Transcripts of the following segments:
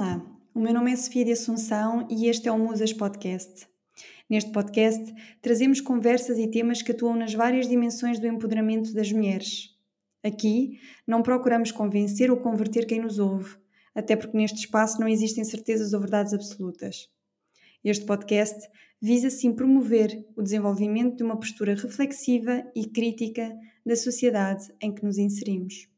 Olá, o meu nome é Sofia de Assunção e este é o Musas Podcast. Neste podcast, trazemos conversas e temas que atuam nas várias dimensões do empoderamento das mulheres. Aqui, não procuramos convencer ou converter quem nos ouve, até porque neste espaço não existem certezas ou verdades absolutas. Este podcast visa sim promover o desenvolvimento de uma postura reflexiva e crítica da sociedade em que nos inserimos.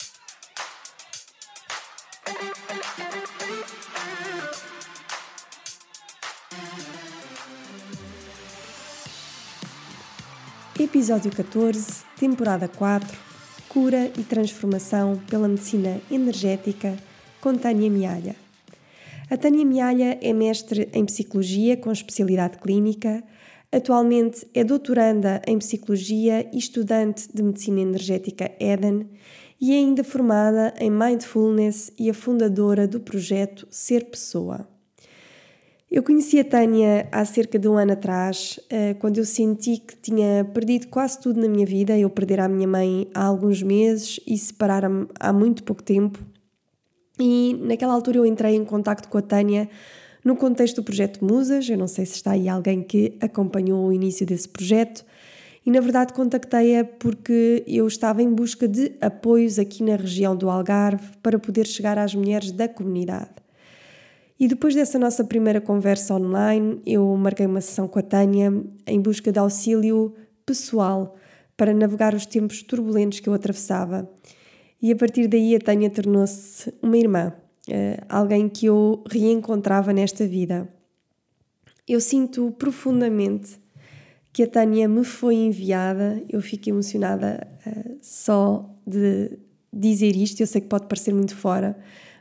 Episódio 14, temporada 4 Cura e transformação pela medicina energética com Tânia Mialha. A Tânia Mialha é mestre em psicologia com especialidade clínica. Atualmente é doutoranda em psicologia e estudante de medicina energética Eden e é ainda formada em mindfulness e a fundadora do projeto Ser Pessoa. Eu conheci a Tânia há cerca de um ano atrás, eh, quando eu senti que tinha perdido quase tudo na minha vida. Eu perder a minha mãe há alguns meses e separar-me há muito pouco tempo. E naquela altura eu entrei em contato com a Tânia no contexto do projeto Musas. Eu não sei se está aí alguém que acompanhou o início desse projeto. E na verdade contactei-a porque eu estava em busca de apoios aqui na região do Algarve para poder chegar às mulheres da comunidade. E depois dessa nossa primeira conversa online, eu marquei uma sessão com a Tânia em busca de auxílio pessoal para navegar os tempos turbulentos que eu atravessava. E a partir daí a Tânia tornou-se uma irmã, eh, alguém que eu reencontrava nesta vida. Eu sinto profundamente que a Tânia me foi enviada, eu fico emocionada uh, só de dizer isto, eu sei que pode parecer muito fora,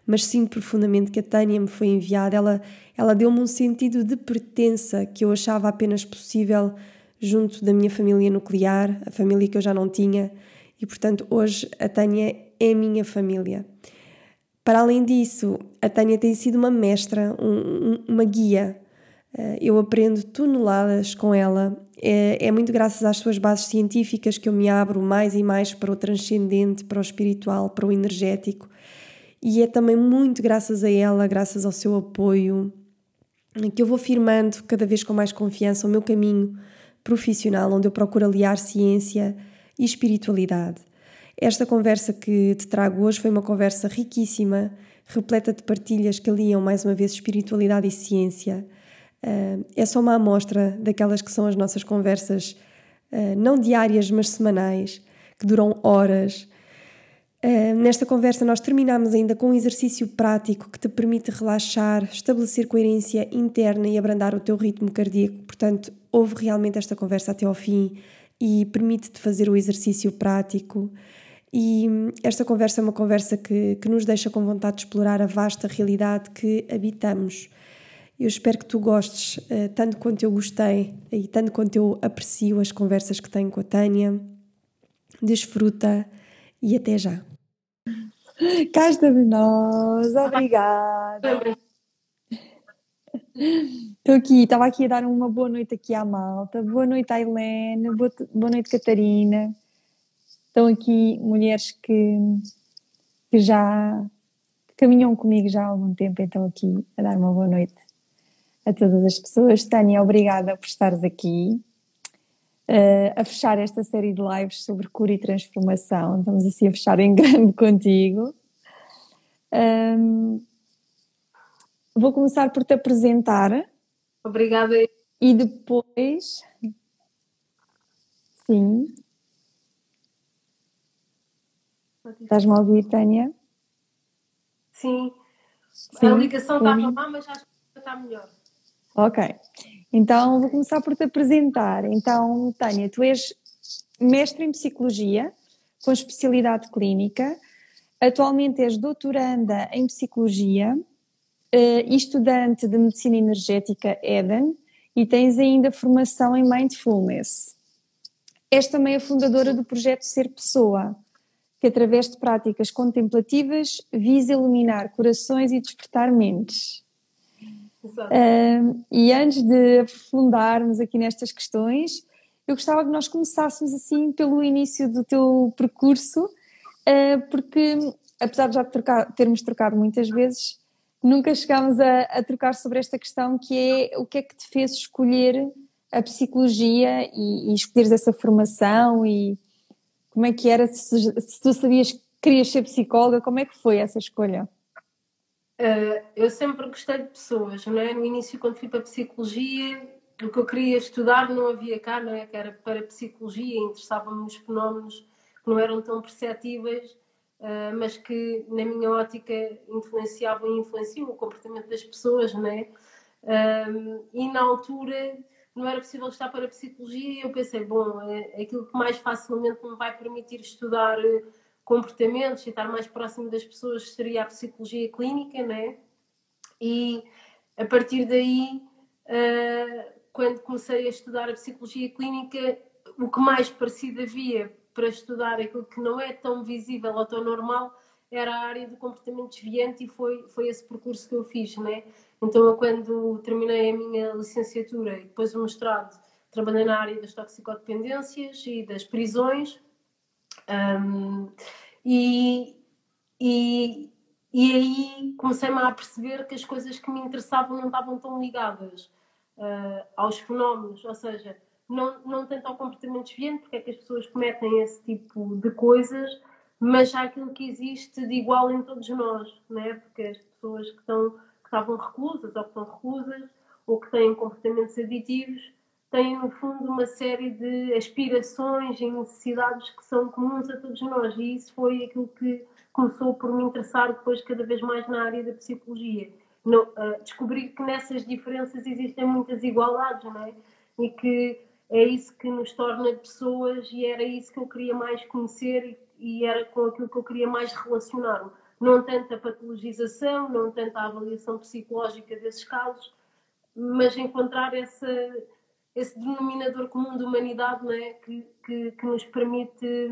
mas sinto profundamente que a Tânia me foi enviada. Ela, ela deu-me um sentido de pertença que eu achava apenas possível junto da minha família nuclear, a família que eu já não tinha, e portanto hoje a Tânia é minha família. Para além disso, a Tânia tem sido uma mestra, um, uma guia. Eh, eu aprendo toneladas com ela. É, é muito graças às suas bases científicas que eu me abro mais e mais para o transcendente, para o espiritual, para o energético. E é também muito graças a ela, graças ao seu apoio, que eu vou firmando cada vez com mais confiança o meu caminho profissional, onde eu procuro aliar ciência e espiritualidade. Esta conversa que te trago hoje foi uma conversa riquíssima, repleta de partilhas que aliam mais uma vez espiritualidade e ciência. Ah, é só uma amostra daquelas que são as nossas conversas, ah, não diárias, mas semanais, que duram horas Uh, nesta conversa, nós terminamos ainda com um exercício prático que te permite relaxar, estabelecer coerência interna e abrandar o teu ritmo cardíaco. Portanto, ouve realmente esta conversa até ao fim e permite-te fazer o exercício prático. E hum, esta conversa é uma conversa que, que nos deixa com vontade de explorar a vasta realidade que habitamos. Eu espero que tu gostes, uh, tanto quanto eu gostei e tanto quanto eu aprecio as conversas que tenho com a Tânia. Desfruta e até já. Cá estamos nós, obrigada. Estou aqui, estava aqui a dar uma boa noite aqui à malta. Boa noite à Helena, boa, boa noite Catarina. Estão aqui mulheres que, que já caminham comigo já há algum tempo, então aqui a dar uma boa noite a todas as pessoas. Tânia, obrigada por estares aqui uh, a fechar esta série de lives sobre cura e transformação. Estamos assim a fechar em grande contigo. Um, vou começar por te apresentar. Obrigada. E depois. Sim. Estás-me a ouvir, Tânia? Sim. Sim. A ligação está má, mas acho que está melhor. Ok. Então, vou começar por te apresentar. Então, Tânia, tu és mestre em psicologia, com especialidade clínica. Atualmente és doutoranda em psicologia uh, e estudante de medicina energética Eden e tens ainda formação em mindfulness. És também a fundadora do projeto Ser Pessoa, que através de práticas contemplativas visa iluminar corações e despertar mentes. Uh, e antes de aprofundarmos aqui nestas questões, eu gostava que nós começássemos assim pelo início do teu percurso, uh, porque apesar de já trocar, termos trocado muitas vezes, nunca chegámos a, a, trocar sobre esta questão que é o que é que te fez escolher a psicologia e, e escolheres essa formação e como é que era, se, se tu sabias que querias ser psicóloga, como é que foi essa escolha? Uh, eu sempre gostei de pessoas, não é? No início, quando fui para psicologia, o que eu queria estudar não havia cá, não é? Que era para psicologia, interessava-me nos fenómenos que não eram tão perceptíveis, uh, mas que, na minha ótica, influenciavam e influenciam o comportamento das pessoas, não é? Uh, e na altura não era possível estar para a psicologia e eu pensei, bom, é aquilo que mais facilmente me vai permitir estudar comportamentos e estar mais próximo das pessoas seria a psicologia clínica, né? E a partir daí, uh, quando comecei a estudar a psicologia clínica, o que mais parecido havia para estudar aquilo que não é tão visível ou tão normal era a área do comportamento desviante e foi, foi esse percurso que eu fiz, né? Então, eu, quando terminei a minha licenciatura e depois o mestrado, trabalhei na área das toxicodependências e das prisões, um, e, e, e aí comecei-me a perceber que as coisas que me interessavam não estavam tão ligadas uh, aos fenómenos, ou seja, não, não tanto ao comportamento desviante, porque é que as pessoas cometem esse tipo de coisas, mas há aquilo que existe de igual em todos nós, né? porque as pessoas que, estão, que estavam reclusas ou que estão reclusas ou que têm comportamentos aditivos têm, no fundo, uma série de aspirações e necessidades que são comuns a todos nós. E isso foi aquilo que começou por me interessar depois, cada vez mais, na área da psicologia. Uh, descobrir que nessas diferenças existem muitas igualdades, não é? E que é isso que nos torna pessoas, e era isso que eu queria mais conhecer e, e era com aquilo que eu queria mais relacionar-me. Não tanto a patologização, não tanto a avaliação psicológica desses casos, mas encontrar essa esse denominador comum de humanidade não é? que, que, que nos permite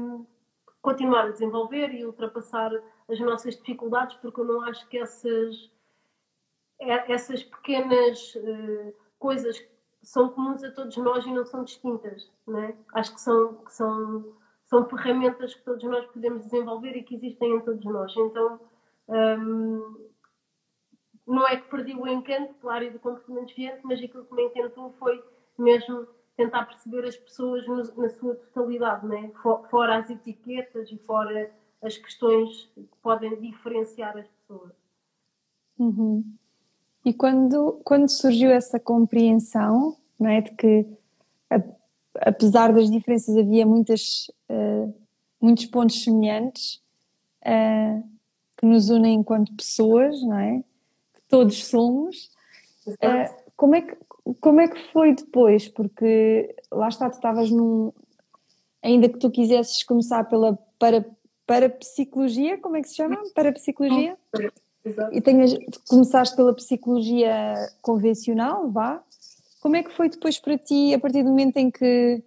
continuar a desenvolver e ultrapassar as nossas dificuldades, porque eu não acho que essas, é, essas pequenas uh, coisas são comuns a todos nós e não são distintas. Não é? Acho que são, que são, são ferramentas que todos nós podemos desenvolver e que existem em todos nós. Então, um, não é que perdi o encanto pela área do comportamento desviante, mas aquilo que me encantou foi mesmo tentar perceber as pessoas no, na sua totalidade, né? fora as etiquetas e fora as questões que podem diferenciar as pessoas. Uhum. E quando, quando surgiu essa compreensão não é, de que, apesar das diferenças, havia muitas, uh, muitos pontos semelhantes uh, que nos unem enquanto pessoas, não é? Que todos somos. Uh, como é que como é que foi depois? Porque lá está, tu estavas num. Ainda que tu quisesses começar pela para, para psicologia, como é que se chama? Para psicologia? Exato. E tenhas, começaste pela psicologia convencional, vá. Como é que foi depois para ti, a partir do momento em que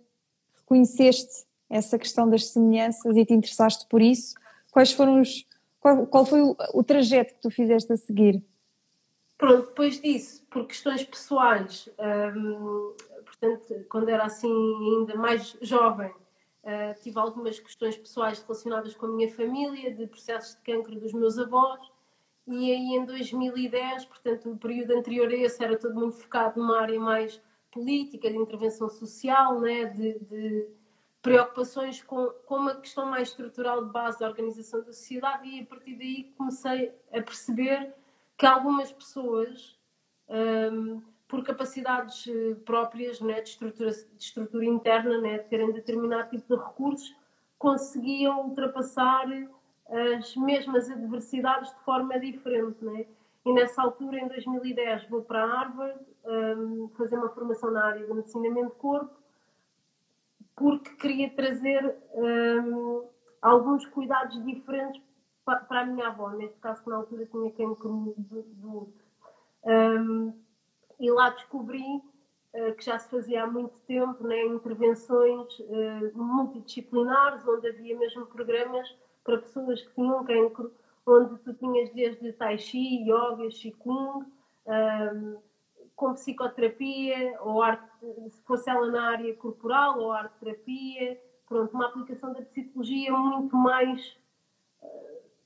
reconheceste essa questão das semelhanças e te interessaste por isso? Quais foram os. Qual, qual foi o, o trajeto que tu fizeste a seguir? Pronto, depois disso, por questões pessoais, hum, portanto, quando era assim ainda mais jovem, uh, tive algumas questões pessoais relacionadas com a minha família, de processos de cancro dos meus avós, e aí em 2010, portanto, o período anterior a esse era todo muito focado numa área mais política, de intervenção social, né, de, de preocupações com, com uma questão mais estrutural de base da organização da sociedade, e a partir daí comecei a perceber que algumas pessoas, um, por capacidades eh, próprias né, de, estrutura, de estrutura interna, né, de terem determinado tipo de recursos, conseguiam ultrapassar as mesmas adversidades de forma diferente. Né? E nessa altura, em 2010, vou para Harvard um, fazer uma formação na área de corpo, porque queria trazer um, alguns cuidados diferentes para a minha avó, neste caso que na altura tinha cancro do, do um, e lá descobri uh, que já se fazia há muito tempo né, intervenções uh, multidisciplinares, onde havia mesmo programas para pessoas que tinham cancro, onde tu tinhas desde Tai Chi, Yoga, Qigong, um, com psicoterapia, ou arte, se fosse ela na área corporal, ou arte-terapia, pronto, uma aplicação da psicologia muito mais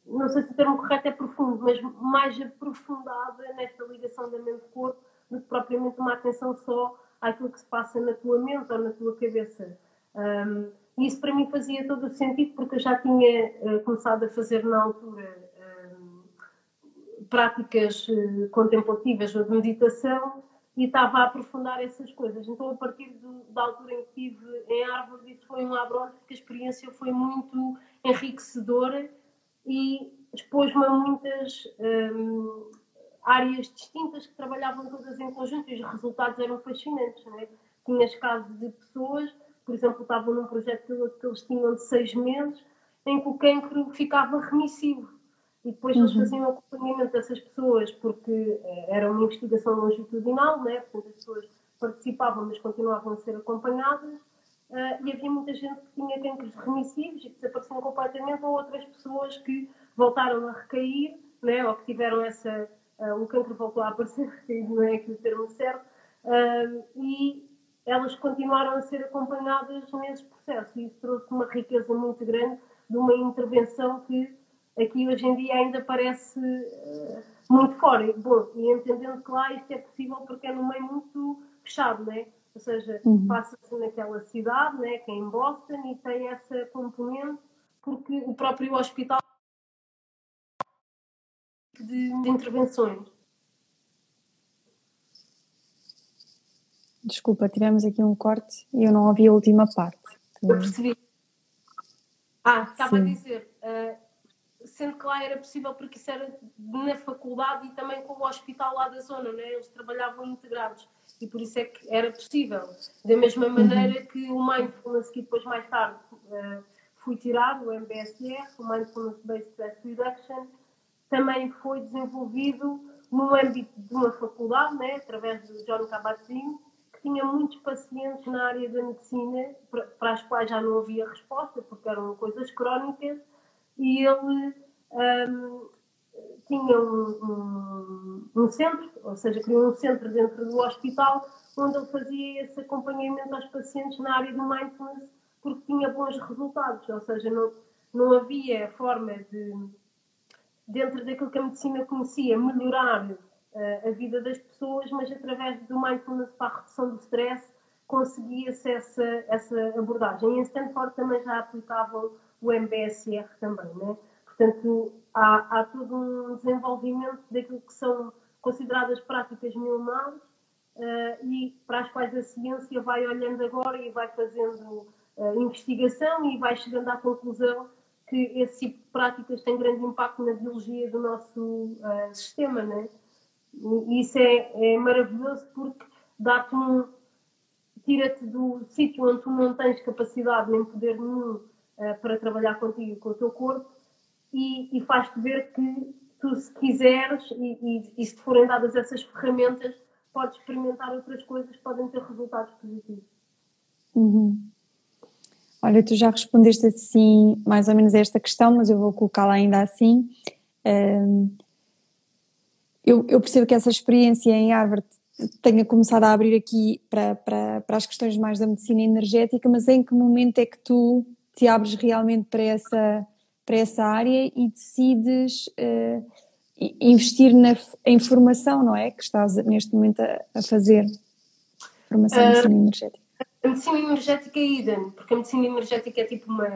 não sei se o termo correto é profundo, mas mais aprofundada nesta ligação da mente-corpo do que propriamente uma atenção só àquilo que se passa na tua mente ou na tua cabeça. Um, isso para mim fazia todo o sentido, porque eu já tinha uh, começado a fazer na altura uh, práticas uh, contemplativas ou de meditação e estava a aprofundar essas coisas. Então, a partir do, da altura em que estive em Harvard, isso foi um abrolho, porque a experiência foi muito enriquecedora e expôs-me a muitas um, áreas distintas que trabalhavam todas em conjunto e os resultados eram fascinantes. Né? Tinhas casos de pessoas, por exemplo, estavam num projeto que eles tinham de seis meses, em que o cancro ficava remissivo. E depois uhum. eles faziam o acompanhamento dessas pessoas, porque eh, era uma investigação longitudinal, né? portanto as pessoas participavam, mas continuavam a ser acompanhadas. Uh, e havia muita gente que tinha cancros remissivos e que desapareciam completamente, ou outras pessoas que voltaram a recair, né? ou que tiveram essa. Uh, o cancro voltou a aparecer, não é aqui o termo certo, uh, e elas continuaram a ser acompanhadas nesse processo. E isso trouxe uma riqueza muito grande de uma intervenção que aqui hoje em dia ainda parece muito fora. Bom, e entendendo que lá isto é possível porque é num meio muito fechado, né? Ou seja, uhum. passa-se naquela cidade, né, que é em Boston, e tem essa componente porque o próprio hospital de, de intervenções. Desculpa, tivemos aqui um corte e eu não ouvi a última parte. Eu percebi. Ah, estava Sim. a dizer, uh, sendo que lá era possível porque isso era na faculdade e também com o hospital lá da zona, né? eles trabalhavam integrados e por isso é que era possível. Da mesma maneira que o Mindfulness, que depois mais tarde uh, fui tirado, o MBSR, o Mindfulness Based Stress Reduction, também foi desenvolvido no âmbito de uma faculdade, né? através do John Kabat-Zinn, que tinha muitos pacientes na área da medicina para, para as quais já não havia resposta, porque eram coisas crónicas, e ele um, tinha um, um, um, centro, ou seja, criou um centro dentro do hospital onde ele fazia esse acompanhamento aos pacientes na área do mindfulness porque tinha bons resultados, ou seja, não, não havia forma de, dentro daquilo que a medicina conhecia, melhorar uh, a vida das pessoas, mas através do mindfulness para a redução do stress conseguia-se essa, essa abordagem. E em Stanford também já aplicavam o MBSR também, né? Portanto, há, há todo um desenvolvimento daquilo que são consideradas práticas milenares uh, e para as quais a ciência vai olhando agora e vai fazendo uh, investigação e vai chegando à conclusão que esse tipo de práticas tem grande impacto na biologia do nosso uh, sistema, né? E isso é, é maravilhoso porque dá-te um. tira-te do sítio onde tu não tens capacidade nem poder nenhum para trabalhar contigo e com o teu corpo e, e faz-te ver que tu, se quiseres e, e, e, se te forem dadas essas ferramentas, podes experimentar outras coisas que podem ter resultados positivos. Uhum. Olha, tu já respondeste assim, mais ou menos a esta questão, mas eu vou colocá-la ainda assim. Um, eu, eu, percebo que essa experiência em Harvard tenha começado a abrir aqui para, para, para as questões mais da medicina energética, mas em que momento é que tu te abres realmente para essa para essa área e decides uh, investir na, em formação, não é? Que estás neste momento a, a fazer formação uh, medicina energética. A medicina energética é idem, porque a medicina energética é tipo uma,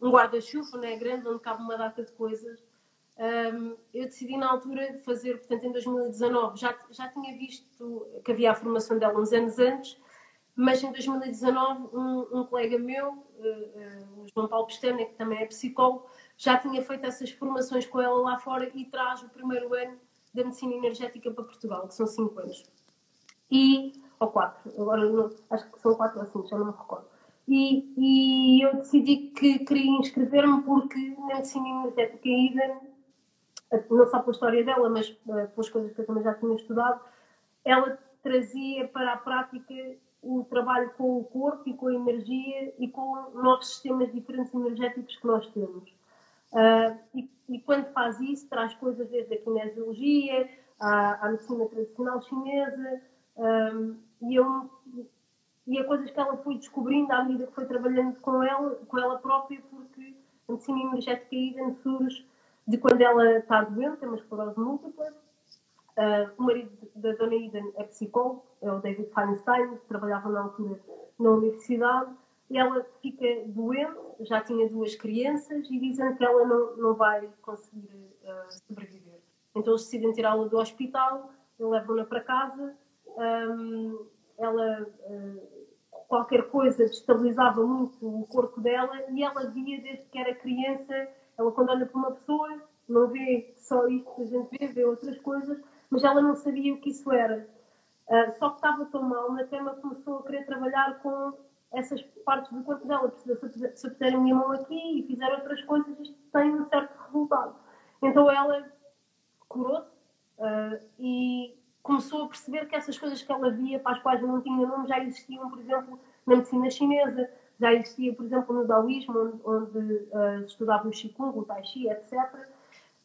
um guarda-chuva, não é? Grande, onde cabe uma data de coisas. Um, eu decidi na altura fazer, portanto, em 2019, já, já tinha visto que havia a formação dela uns anos antes, mas em 2019 um, um colega meu, uh, uh, o João Paulo Pestana, que também é psicólogo, já tinha feito essas formações com ela lá fora e traz o primeiro ano da medicina energética para Portugal, que são 5 anos. E, ou 4, agora não, acho que são 4 assim, já não me recordo. E, e eu decidi que queria inscrever-me porque na medicina energética ainda, não só pela história dela, mas uh, pelas coisas que eu também já tinha estudado, ela trazia para a prática o trabalho com o corpo e com a energia e com novos sistemas diferentes energéticos que nós temos. Uh, e, e, quando faz isso, traz coisas desde a kinesiologia, à, à medicina tradicional chinesa, um, e, eu, e a coisas que ela foi descobrindo à medida que foi trabalhando com ela, com ela própria, porque a medicina energética Eden surge de quando ela está doente, tem uma esclerose múltipla. Uh, o marido da Dona Eden é psicólogo, é o David Feinstein, que trabalhava na altura na universidade. Ela fica doente, já tinha duas crianças, e dizem que ela não, não vai conseguir uh, sobreviver. Então eles decidem tirá-la do hospital, levam-na para casa. Um, ela, uh, qualquer coisa destabilizava muito o corpo dela e ela via desde que era criança ela, quando olha para uma pessoa, não vê só isto que a gente vê, vê outras coisas, mas ela não sabia o que isso era. Uh, só que estava tão mal, na cama começou a querer trabalhar com essas partes do corpo dela. Se eu puser a minha mão aqui e fizer outras coisas, isto tem um certo resultado. Então ela curou-se uh, e começou a perceber que essas coisas que ela via, para as quais não tinha nome, já existiam, por exemplo, na medicina chinesa, já existia, por exemplo, no Daoísmo, onde, onde uh, estudava o Qigong, o Tai Chi, etc.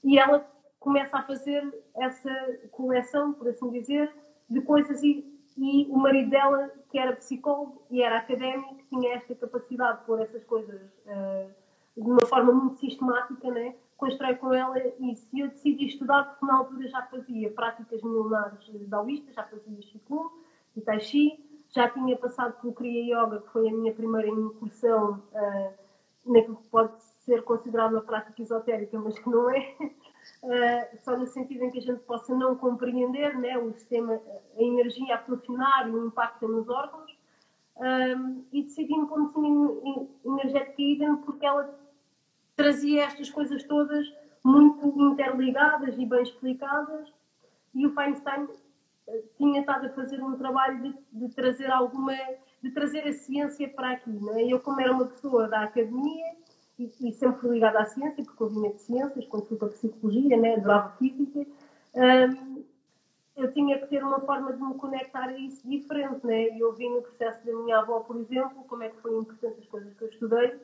E ela começa a fazer essa coleção, por assim dizer, de coisas e, e o marido dela, que era psicólogo e era académico, tinha esta capacidade de pôr essas coisas uh, de uma forma muito sistemática, né? constrói com ela. E eu decidi estudar porque na altura já fazia práticas milenares daoístas, já fazia Qigong e Tai Chi, já tinha passado pelo Kriya Yoga, que foi a minha primeira incursão uh, naquilo que pode ser considerado uma prática esotérica, mas que não é, uh, só no sentido em que a gente possa não compreender né, o sistema, a energia a funcionar e o impacto nos órgãos. Um, ah, e decidi-me como medicina energética Eden porque ela trazia estas coisas todas muito interligadas e bem explicadas. E o Feinstein tinha estado a fazer um trabalho de, de, trazer alguma, de trazer a ciência para aqui. Não é? Eu, como era uma pessoa da academia e, e sempre ligada à ciência, porque eu vinha de ciências, quando fui para a psicologia, né? adorava física, hum, eu tinha que ter uma forma de me conectar a isso diferente. Né? Eu vi no processo da minha avó, por exemplo, como é que foi importante as coisas que eu estudei.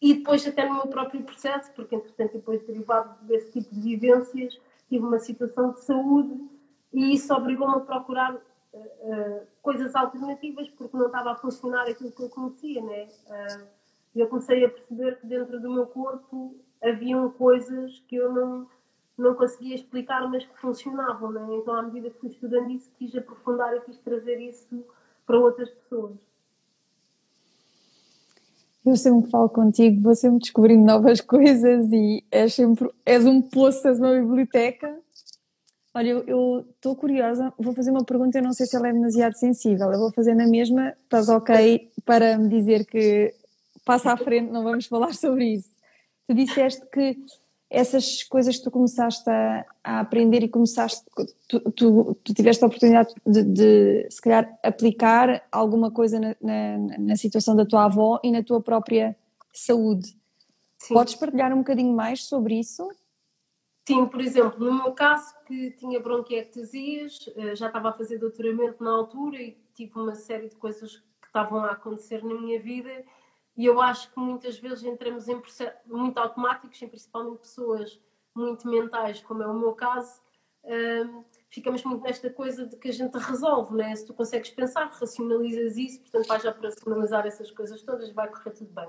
E depois até no meu próprio processo, porque entretanto depois derivado desse tipo de vivências, tive uma situação de saúde e isso obrigou-me a procurar uh, coisas alternativas porque não estava a funcionar aquilo que eu conhecia, né? Uh, eu comecei a perceber que dentro do meu corpo haviam coisas que eu não não conseguia explicar, mas que funcionavam, né? Então, à medida que fui estudando isso, quis aprofundar e quis trazer isso para outras pessoas. Eu sempre falo contigo, vou sempre descobrindo novas coisas e és sempre és um poço, és uma biblioteca Olha, eu estou curiosa, vou fazer uma pergunta, eu não sei se ela é demasiado sensível, eu vou fazer na mesma, estás ok para me dizer que passa à frente, não vamos falar sobre isso. Tu disseste que essas coisas que tu começaste a, a aprender e começaste, tu, tu, tu tiveste a oportunidade de, de, se calhar, aplicar alguma coisa na, na, na, situação da tua avó e na tua própria saúde. Sim. Podes partilhar um bocadinho mais sobre isso? Sim, por exemplo, no meu caso, que tinha bronquiectasias, eh, já estava a fazer doutoramento na altura e tive uma série de coisas que estavam a acontecer na minha vida e eu acho que muitas vezes entramos em processos muito automáticos, principalmente pessoas muito mentais, como é o meu caso, ehm, ficamos muito nesta coisa de que a gente resolve, né? Se tu consegues pensar, racionalizas isso, portanto vais já para racionalizar essas coisas todas vai correr tudo bem.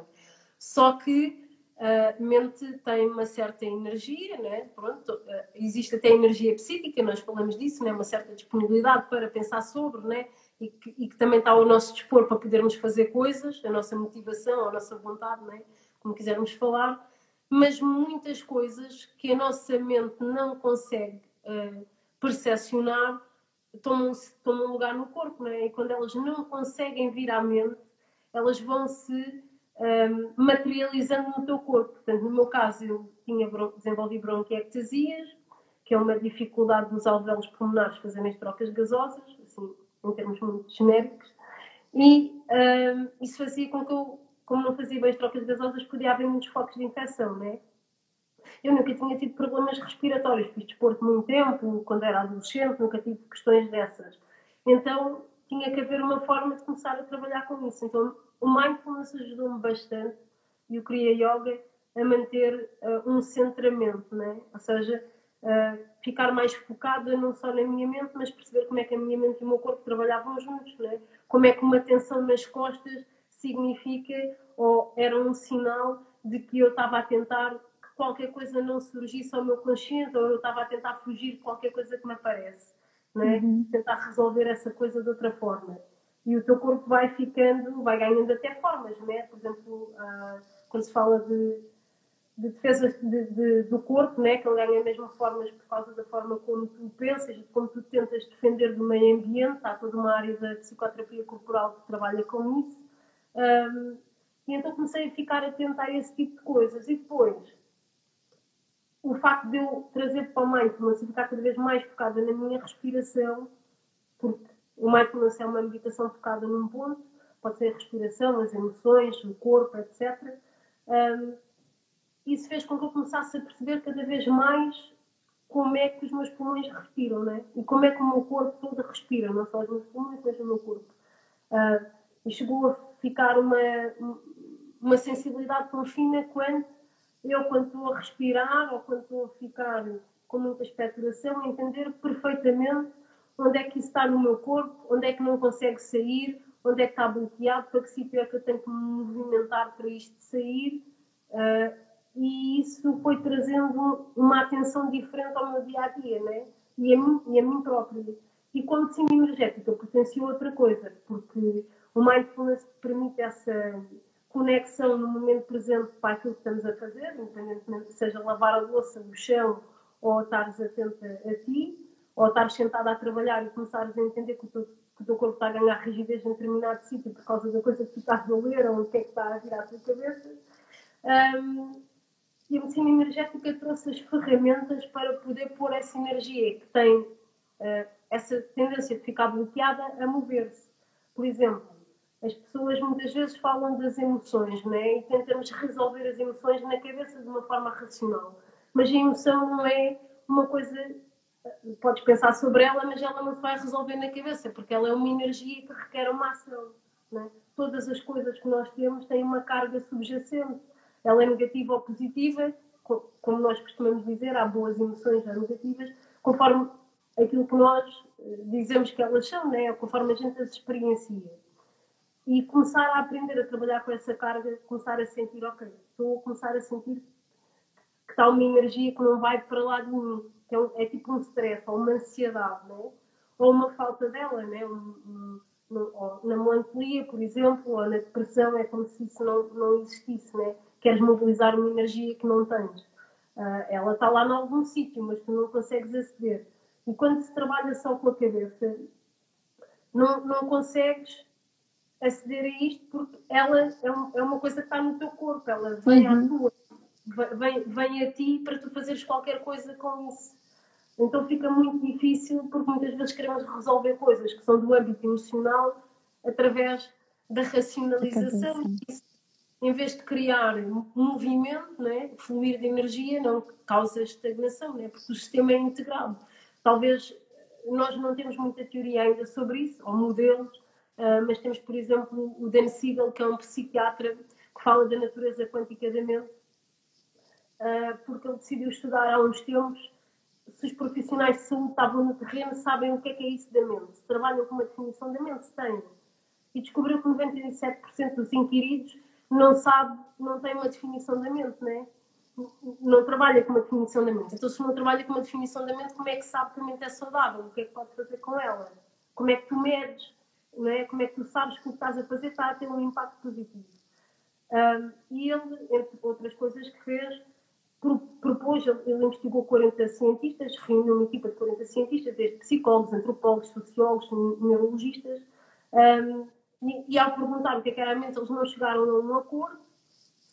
Só que a mente tem uma certa energia, né? Pronto, eh, existe até energia psíquica, nós falamos disso, né? uma certa disponibilidade para pensar sobre, né? E, que, e que também está ao nosso dispor para podermos fazer coisas, a nossa motivação, a nossa vontade, né? como quisermos falar, mas muitas coisas que a nossa mente não consegue uh, percepcionar tomam, tomam lugar no corpo, né? e quando elas não conseguem vir à mente, elas vão se um, materializando no teu corpo. Portanto, no meu caso, eu tinha bron desenvolvi bronquiectasias, que é uma dificuldade dos alvéolos pulmonares fazerem as trocas gasosas, assim, em termos muito genéricos, e um, isso fazia com que eu, como não fazia bem as trocas gasosas, podia haver muitos focos de infecção, né? Eu nunca tinha tido problemas respiratórios, fiz desporto muito tempo, quando era adolescente, nunca tive questões dessas. Então, tinha que haver uma forma de começar a trabalhar com isso. Então, o mindfulness ajudou-me bastante e o Kriya Yoga a manter uh, um centramento, né? ou seja, uh, ficar mais focada não só na minha mente, mas perceber como é que a minha mente e o meu corpo trabalhavam juntos, né? como é que uma tensão nas costas significa ou era um sinal de que eu estava a tentar que qualquer coisa não surgisse ao meu consciente ou eu estava a tentar fugir de qualquer coisa que me aparece, né? Uhum. tentar resolver essa coisa de outra forma. E o teu corpo vai ficando, vai ganhando até formas, né? Por exemplo, uh, quando se fala de, de defesa de, de, do corpo, né? que ele ganha mesmo formas por causa da forma como tu pensas e como tu tentas defender do meio ambiente. Há toda uma área da psicoterapia corporal que trabalha com isso. Um, e então comecei a ficar atenta a esse tipo de coisas. E depois, o facto de eu trazer para o mindfulness e ficar cada vez mais focada na minha respiração, porque o mindfulness é uma meditação focada num ponto, pode ser a respiração, as emoções, o corpo, etc. Um, isso fez com que eu começasse a perceber cada vez mais como é que os meus pulmões respiram, né? E como é que o meu corpo todo respira, não só os meus pulmões, mas o meu corpo. Uh, e chegou a ficar uma, uma sensibilidade tão fina quando eu, quando estou a respirar ou quando estou a ficar com muita expectoração, entender perfeitamente onde é que isso está no meu corpo, onde é que não consegue sair, onde é que está bloqueado, para que sítio é que eu tenho que me movimentar para isto sair. Uh, e isso foi trazendo uma atenção diferente ao meu dia a dia, né? E a mim, e a mim própria. E como medicina energética potenciou outra coisa, porque o mindfulness permite essa conexão no momento presente para aquilo que estamos a fazer, independentemente seja lavar a louça, o chão, ou estares atenta a ti, ou estares sentada a trabalhar e começares a entender que o teu, que o teu corpo está a ganhar rigidez em determinado sítio por causa da coisa que tu estás a ler ou o que é que está a virar a tua cabeça. Um, e a medicina energética trouxe as ferramentas para poder pôr essa energia que tem uh, essa tendência de ficar bloqueada a mover-se. Por exemplo, as pessoas muitas vezes falam das emoções né? e tentamos resolver as emoções na cabeça de uma forma racional. Mas a emoção não é uma coisa. Podes pensar sobre ela, mas ela não se vai resolver na cabeça, porque ela é uma energia que requer uma ação. Né? Todas as coisas que nós temos têm uma carga subjacente. Ela é negativa ou positiva, como nós costumamos dizer, há boas emoções, há negativas, conforme aquilo que nós eh, dizemos que elas são, né? conforme a gente as experiencia e começar a aprender a trabalhar com essa carga, começar a sentir, ok, estou a começar a sentir que está uma energia que não vai para lá de mim, que é, um, é tipo um stress ou uma ansiedade, né? ou uma falta dela, né? Um, um, na melancolia, por exemplo, ou na depressão, é como se isso não, não existisse, né? Queres mobilizar uma energia que não tens. Uh, ela está lá em algum sítio, mas tu não consegues aceder. E quando se trabalha só com a cabeça, não, não consegues aceder a isto porque ela é, um, é uma coisa que está no teu corpo, ela vem uhum. à tua, vem, vem a ti para tu fazeres qualquer coisa com isso. Então fica muito difícil porque muitas vezes queremos resolver coisas que são do âmbito emocional através da racionalização. Em vez de criar um movimento, né, fluir de energia, não causa estagnação, né, porque o sistema é integrado. Talvez nós não temos muita teoria ainda sobre isso, ou modelos, Uh, mas temos, por exemplo, o Dan Siegel, que é um psiquiatra que fala da natureza quântica da mente, uh, porque ele decidiu estudar há uns tempos se os profissionais de saúde estavam no terreno, sabem o que é que é isso da mente, se trabalham com uma definição da mente, se têm. E descobriu que 97% dos inquiridos não sabe, não tem uma definição da mente, né? não trabalha com uma definição da mente. Então, se não trabalha com uma definição da mente, como é que sabe que a mente é saudável? O que é que pode fazer com ela? Como é que tu medes? é? Como é que tu sabes que o que estás a fazer está a ter um impacto positivo? Um, e ele, entre outras coisas que fez, propôs, ele investigou 40 cientistas, reuniu uma equipa de 40 cientistas, desde psicólogos, antropólogos, sociólogos, neurologistas, um, e, ao perguntar o que, é que era a mente, eles não chegaram a um acordo.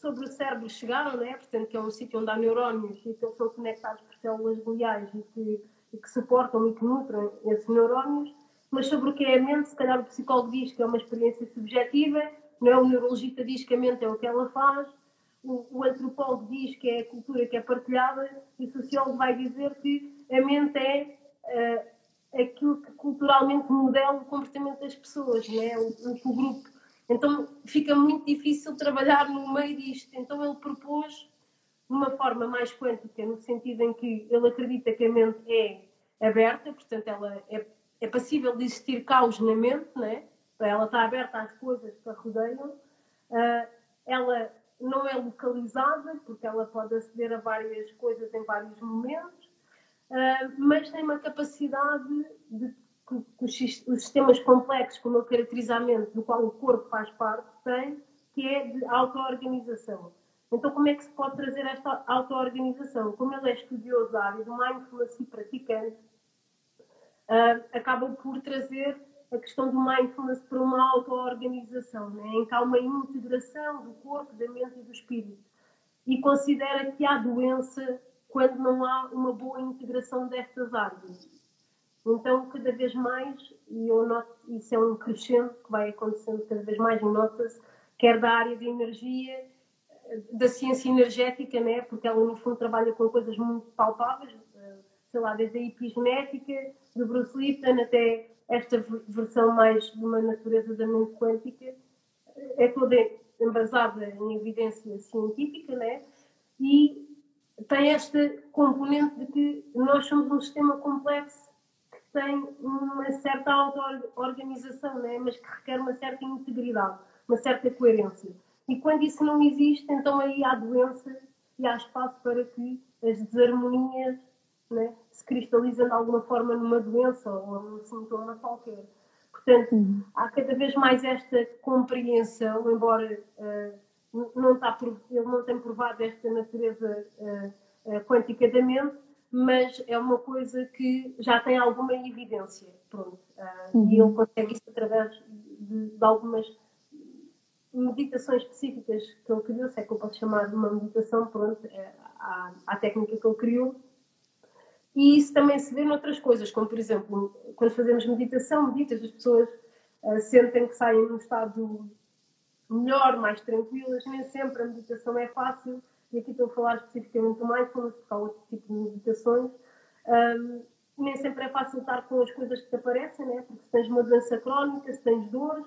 Sobre o cérebro chegaram, né? portanto, que é um sítio onde há neurónios e que eles são conectados por células gliais e que, e que suportam e que nutrem esses neurónios mas sobre o que é a mente, se calhar o psicólogo diz que é uma experiência subjetiva, não é? o neurologista diz que a mente é o que ela faz, o, o antropólogo diz que é a cultura que é partilhada, e o sociólogo vai dizer que a mente é uh, aquilo que culturalmente modela o comportamento das pessoas, é? o, o, o grupo. Então fica muito difícil trabalhar no meio disto. Então ele propôs uma forma mais quântica, no sentido em que ele acredita que a mente é aberta, portanto ela é é passível de existir caos na mente, né? ela está aberta às coisas que a rodeiam, uh, ela não é localizada, porque ela pode aceder a várias coisas em vários momentos, uh, mas tem uma capacidade de que, os, sistemas complexos, como o caracterizamento do qual o corpo faz parte, tem, que é de auto-organização. Então, como é que se pode trazer esta auto-organização? Como ele é estudioso da área do mindfulness e praticante, uh, acaba por trazer a questão do mindfulness para uma auto-organização, né? em que há uma integração do corpo, da mente e do espírito. E considera que há doença quando não há uma boa integração destas áreas. Então, cada vez mais, e eu noto, isso é um crescente que vai acontecendo cada vez mais, nota-se, quer da área de energia, da ciência energética, né? porque ela no fundo trabalha com coisas muito palpáveis, eh, sei lá, desde a epigenética, do Bruce Lipton até esta versão mais de uma natureza da mente quântica, é toda embasada em evidência científica, né? e tem esta componente de que nós somos um sistema complexo tem uma certa auto-organização, né? mas que requer uma certa integridade, uma certa coerência. E quando isso não existe, então aí há doença e há espaço para que as desarmonias né, se cristalizem de alguma forma numa doença ou num sintoma qualquer. Portanto, uhum. há cada vez mais esta compreensão, embora uh, não está, ele não tem provado esta natureza uh, uh, quântica da mente, mas é uma coisa que já tem alguma evidência, pronto. Uh, uhum. E ele consegue isso através de, de, algumas meditações específicas que ele criou, se é que eu posso chamar de uma meditação, pronto, é, a, a técnica que ele criou. E isso também se vê noutras coisas, como por exemplo, quando fazemos meditação, meditas, as pessoas uh, sentem que saem num estado melhor, mais tranquilas, nem sempre a meditação é fácil, e aqui estou a falar especificamente do mindfulness, porque há outro tipo de meditações, um, nem sempre é fácil estar com as coisas que te aparecem, né? porque se tens uma doença crónica, se tens dores,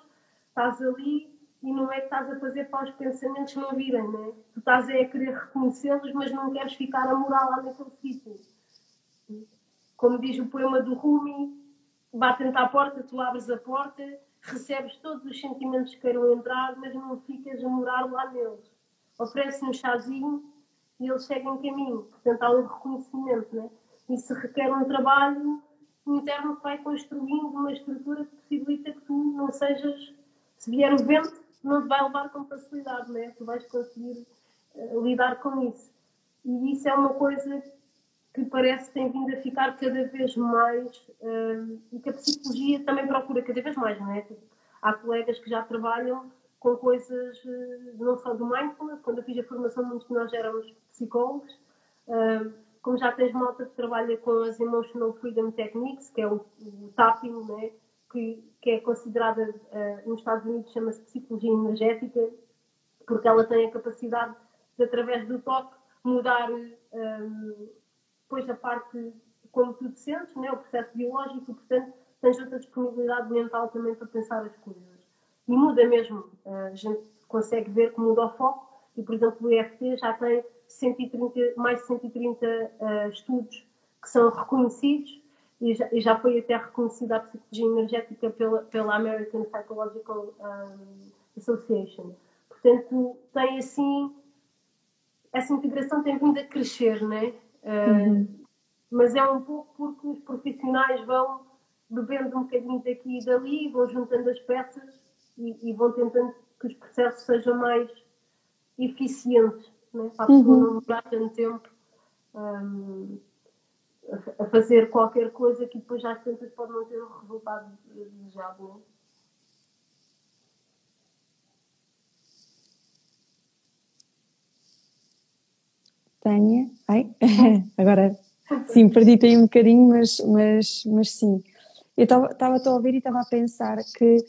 estás ali e não é que estás a fazer para os pensamentos não virem, né? tu estás a querer reconhecê-los, mas não queres ficar a morar lá naquele sítio. Como diz o poema do Rumi, batem-te à porta, tu abres a porta, recebes todos os sentimentos que queiram entrar, mas não ficas a morar lá neles oferece um chazinho e eles seguem caminho. Portanto, há um reconhecimento, né? Isso requer um trabalho interno que vai construindo uma estrutura que possibilita que tu não sejas, se vier o vento, não te vai levar com facilidade, né? Tu vais conseguir uh, lidar com isso. E isso é uma coisa que parece que tem vindo a ficar cada vez mais uh, e que a psicologia também procura cada vez mais, não é? Há colegas que já trabalham com coisas eh, não só do mindfulness, quando eu fiz a formação, muitos de nós éramos psicólogos, eh, como já tens malta que trabalha com as Emotional Freedom Techniques, que é o, o tapping, né? que, que é considerada, uh, nos Estados Unidos chama-se psicologia energética, porque ela tem a capacidade de, através do toque, mudar depois a parte como tu te sentes, né? o processo biológico, portanto, tens outra disponibilidade mental também para pensar as coisas e muda mesmo. A gente consegue ver que muda o foco e, por exemplo, o EFT já tem 130, mais de 130 uh, estudos que são reconhecidos e já, e já, foi até reconhecida a psicologia energética pela, pela American Psychological um, Association. Portanto, tem assim, essa integração tem vindo a crescer, né? Uh, uhum. Mas é um pouco porque os profissionais vão bebendo um bocadinho daqui e dali, vão juntando as peças e, e, vão tentando que os processos sejam mais eficientes, né? para a pessoa uhum. não demorar tanto tempo um, a, a, fazer qualquer coisa que depois às tantas pode não ter o resultado desejado. Né? Tânia, ai, agora sim, perdi-te aí um bocadinho, mas, mas, mas sim. Eu estava a ouvir e estava a pensar que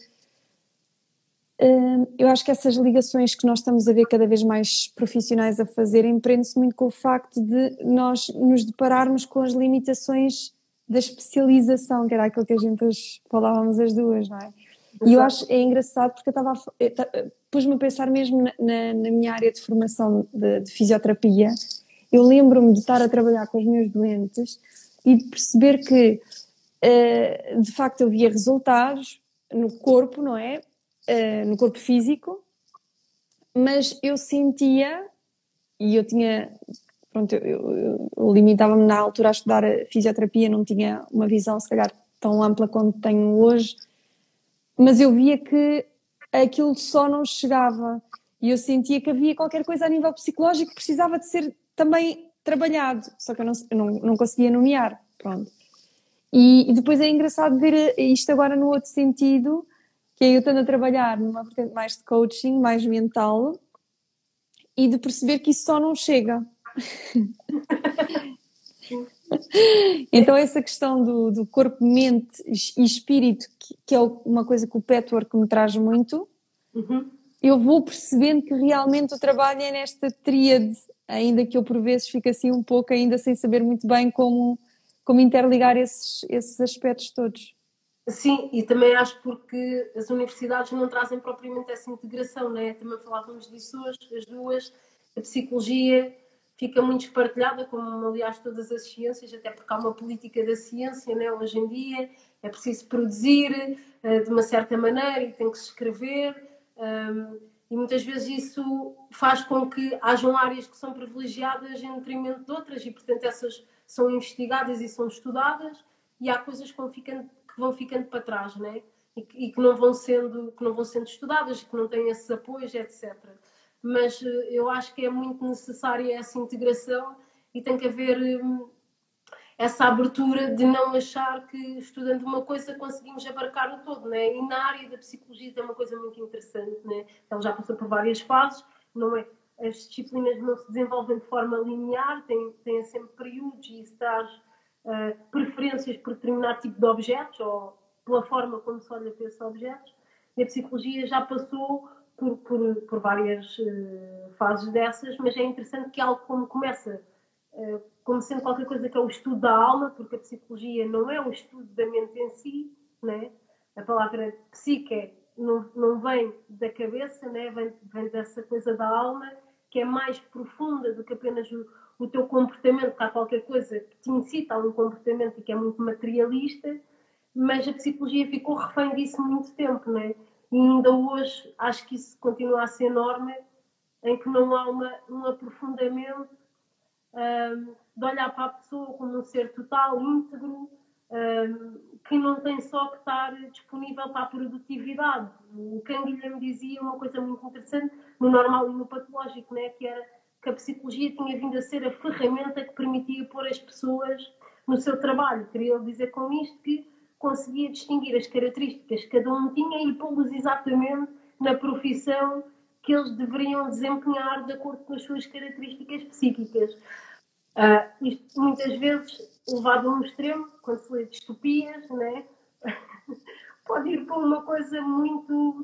Hum, eu acho que essas ligações que nós estamos a ver cada vez mais profissionais a fazerem prende-se muito com o facto de nós nos depararmos com as limitações da especialização, que era aquilo que a gente falávamos as duas, não é? E eu acho é engraçado porque eu estava pus-me a pensar mesmo na, na, na, minha área de formação de, de fisioterapia. Eu lembro-me de estar a trabalhar com os meus doentes e de perceber que uh, de facto eu via resultados no corpo, não é? uh, no corpo físico, mas eu sentia, e eu tinha, pronto, eu, eu, eu limitava-me na altura a estudar a fisioterapia, não tinha uma visão se calhar tão ampla quanto tenho hoje, mas eu via que aquilo só não chegava e eu sentia que havia qualquer coisa a nível psicológico que precisava de ser também trabalhado, só que eu não, não, não conseguia nomear, pronto. E, e, depois é engraçado ver isto agora no outro sentido, que é eu estando a trabalhar numa vertente mais de coaching, mais mental, e de perceber que isso só não chega. então essa questão do, do corpo, mente e espírito, que, que, é uma coisa que o petwork me traz muito, uhum. eu vou percebendo que realmente o trabalho é nesta tríade, ainda que eu por vezes fique assim um pouco ainda sem saber muito bem como como interligar esses, esses aspectos todos. Sim, e também acho porque as universidades não trazem propriamente essa integração, né? também falávamos disso hoje, as duas, a psicologia fica muito espartilhada, como aliás todas as ciências, até porque há uma política da ciência né? hoje em dia, é preciso produzir uh, de uma certa maneira e tem que se escrever, um, e muitas vezes isso faz com que hajam áreas que são privilegiadas em detrimento de outras, e portanto essas são investigadas e são estudadas e há coisas que vão ficando, que vão ficando para trás, né? E e que não vão sendo que não vão sendo estudadas, que não têm esses apoios, etc. Mas eh, eu acho que é muito necessária essa integração e tem que haver hum, essa abertura de não achar que estudando uma coisa conseguimos abarcar o todo, né? E na área da psicologia é uma coisa muito interessante, né? Ela já passou por várias fases, não é? as disciplinas não se desenvolvem de forma linear, têm, têm sempre períodos e estás uh, preferências por determinado tipo de objetos ou pela forma como se olha para esses objetos. E a psicologia já passou por, por, por várias uh, fases dessas, mas é interessante que algo como começa como sendo qualquer coisa que é o estudo da alma, porque a psicologia não é o estudo da mente em si, né? a palavra psique não, não vem da cabeça, né? vem, vem dessa coisa da alma que é mais profunda do que apenas o, o teu comportamento, que há qualquer coisa que te incita a um comportamento e que é muito materialista, mas a psicologia ficou refém disso muito tempo, não é? E ainda hoje acho que isso continua a ser norma, em que não há uma, um aprofundamento um, de olhar para a pessoa como um ser total, íntegro, um, que não tem só que estar disponível para a produtividade. O Canguilhem dizia uma coisa muito interessante, no normal e no patológico, né? que era que a psicologia tinha vindo a ser a ferramenta que permitia pôr as pessoas no seu trabalho. Queria dizer com isto que conseguia distinguir as características que cada um tinha e pô-los exatamente na profissão que eles deveriam desempenhar de acordo com as suas características psíquicas. Uh, isto muitas vezes levado a um extremo, quando se lê distopias, né? pode ir para uma coisa muito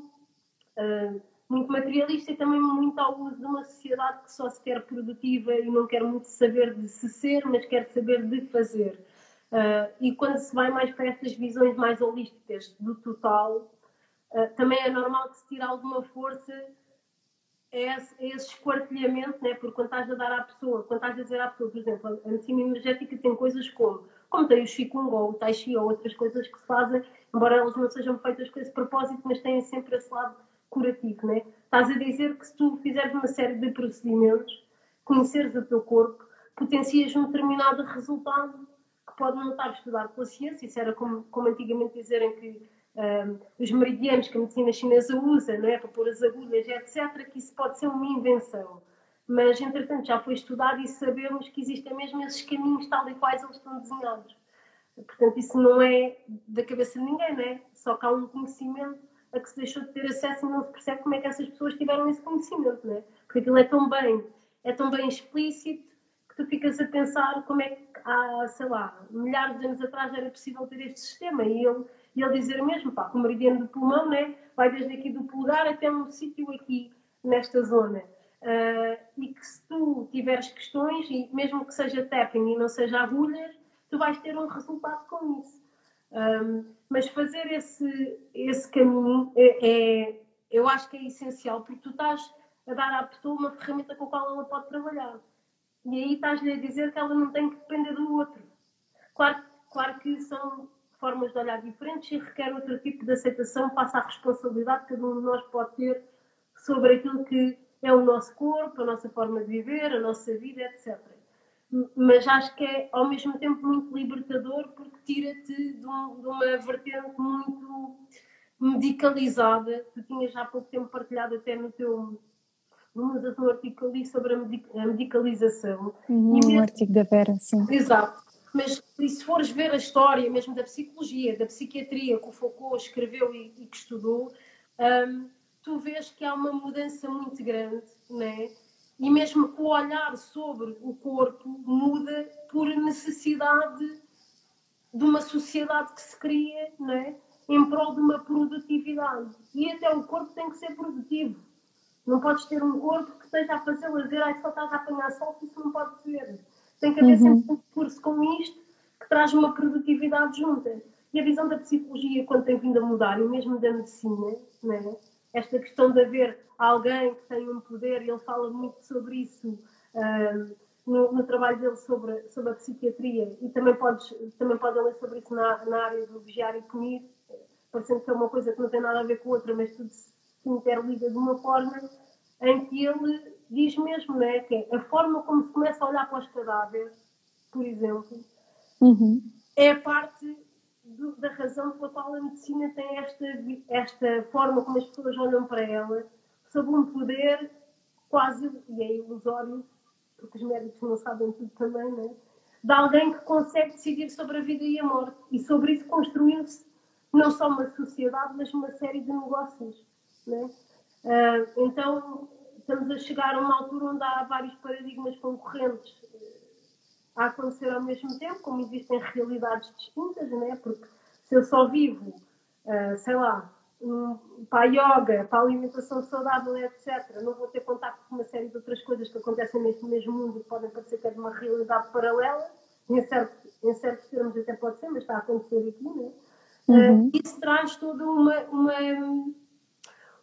uh, muito materialista e também muito ao uso de uma sociedade que só se quer produtiva e não quer muito saber de se ser, mas quer saber de fazer. Uh, e quando se vai mais para estas visões mais holísticas do total, também é normal que se tire alguma força a esse, esquartelhamento, né? porque quando estás a dar à pessoa, quando estás a dizer à pessoa, por exemplo, a medicina energética tem coisas como, como tem o Qigong ou o Tai Chi ou outras coisas que se fazem, embora elas não sejam feitas com esse propósito, mas têm sempre esse lado curativo, né? Estás a dizer que se tu fizeres uma série de procedimentos, conheceres o teu corpo, potencias um determinado resultado que pode não estar estudado pela ciência, isso era como, como antigamente dizerem que os meridianos que a medicina chinesa usa, não é? Para pôr as agulhas, etc., que isso pode ser uma invenção. Mas, entretanto, já foi estudado e sabemos que existem mesmo esses caminhos tal e quais eles estão desenhados. Portanto, isso não é da cabeça de ninguém, não é? Só que há um conhecimento a que se deixou de ter acesso e não se percebe como é que essas pessoas tiveram esse conhecimento, não é? Porque aquilo é tão bem, é tão bem explícito que tu ficas a pensar como é que há, sei lá, milhares de anos atrás era possível ter este sistema e ele, e ele dizer mesmo, pá, com o meridiano do pulmão, né? vai desde aqui do polegar até um sítio aqui, nesta zona. Uh, e que se tu tiveres questões, e mesmo que seja tapping e não seja agulhas, tu vais ter um resultado com isso. Um, mas fazer esse, esse caminho é, é, eu acho que é essencial, porque tu estás a dar à pessoa uma ferramenta com a qual ela pode trabalhar. E aí estás-lhe a dizer que ela não tem que depender do outro. Claro, claro que são formas de olhar diferentes e requer outro tipo de aceitação, passa a responsabilidade que cada um de nós pode ter sobre aquilo que é o nosso corpo, a nossa forma de viver, a nossa vida, etc. Mas acho que é ao mesmo tempo muito libertador porque tira-te de, um, de, uma vertente muito medicalizada. Tu tinhas já há pouco tempo partilhado até no teu usas um artigo ali sobre a, medicalização. Uhum, mesmo, um artigo da Vera, sim. Exato. Mas se fores ver a história mesmo da psicologia, da psiquiatria que o Foucault escreveu e, e que estudou, um, tu vês que há uma mudança muito grande, né? E mesmo o olhar sobre o corpo muda por necessidade de uma sociedade que se cria, né? Em prol de uma produtividade. E até o corpo tem que ser produtivo. Não podes ter um corpo que esteja a fazer lazer, ai só estás a apanhar sol, isso não pode ser. Tem que haver uhum. sempre um curso com isto que traz uma produtividade junta. E a visão da psicologia, quando tem vindo a mudar, e mesmo da medicina, né? esta questão de haver alguém que tem um poder, e ele fala muito sobre isso uh, no, no, trabalho dele sobre, sobre a psiquiatria, e também, podes, também podem ler sobre isso na, na área do vigiar e punir, parecendo que é uma coisa que não tem nada a ver com outra, mas tudo se interliga de uma forma em que ele diz mesmo, né, que é a forma como se começa a olhar para os cadáveres, por exemplo, uhum. é parte do, da razão pela qual a medicina tem esta, esta forma como as pessoas olham para ela, sob um poder quase, e é ilusório, porque os médicos não sabem tudo também, né? de alguém que consegue decidir sobre a vida e a morte. E sobre isso construiu-se não só uma sociedade, mas uma série de negócios. Né? Uh, então, estamos a chegar a uma altura onde há vários paradigmas concorrentes a acontecer ao mesmo tempo, como existem realidades distintas, né? porque se eu só vivo, uh, sei lá, um, para a yoga, para a alimentação saudável, etc., não vou ter contato com uma série de outras coisas que acontecem neste mesmo mundo e podem parecer que é de uma realidade paralela, em, certo, em certos termos até pode ser, mas está a acontecer aqui, né? Uhum. Uh, isso traz toda uma, uma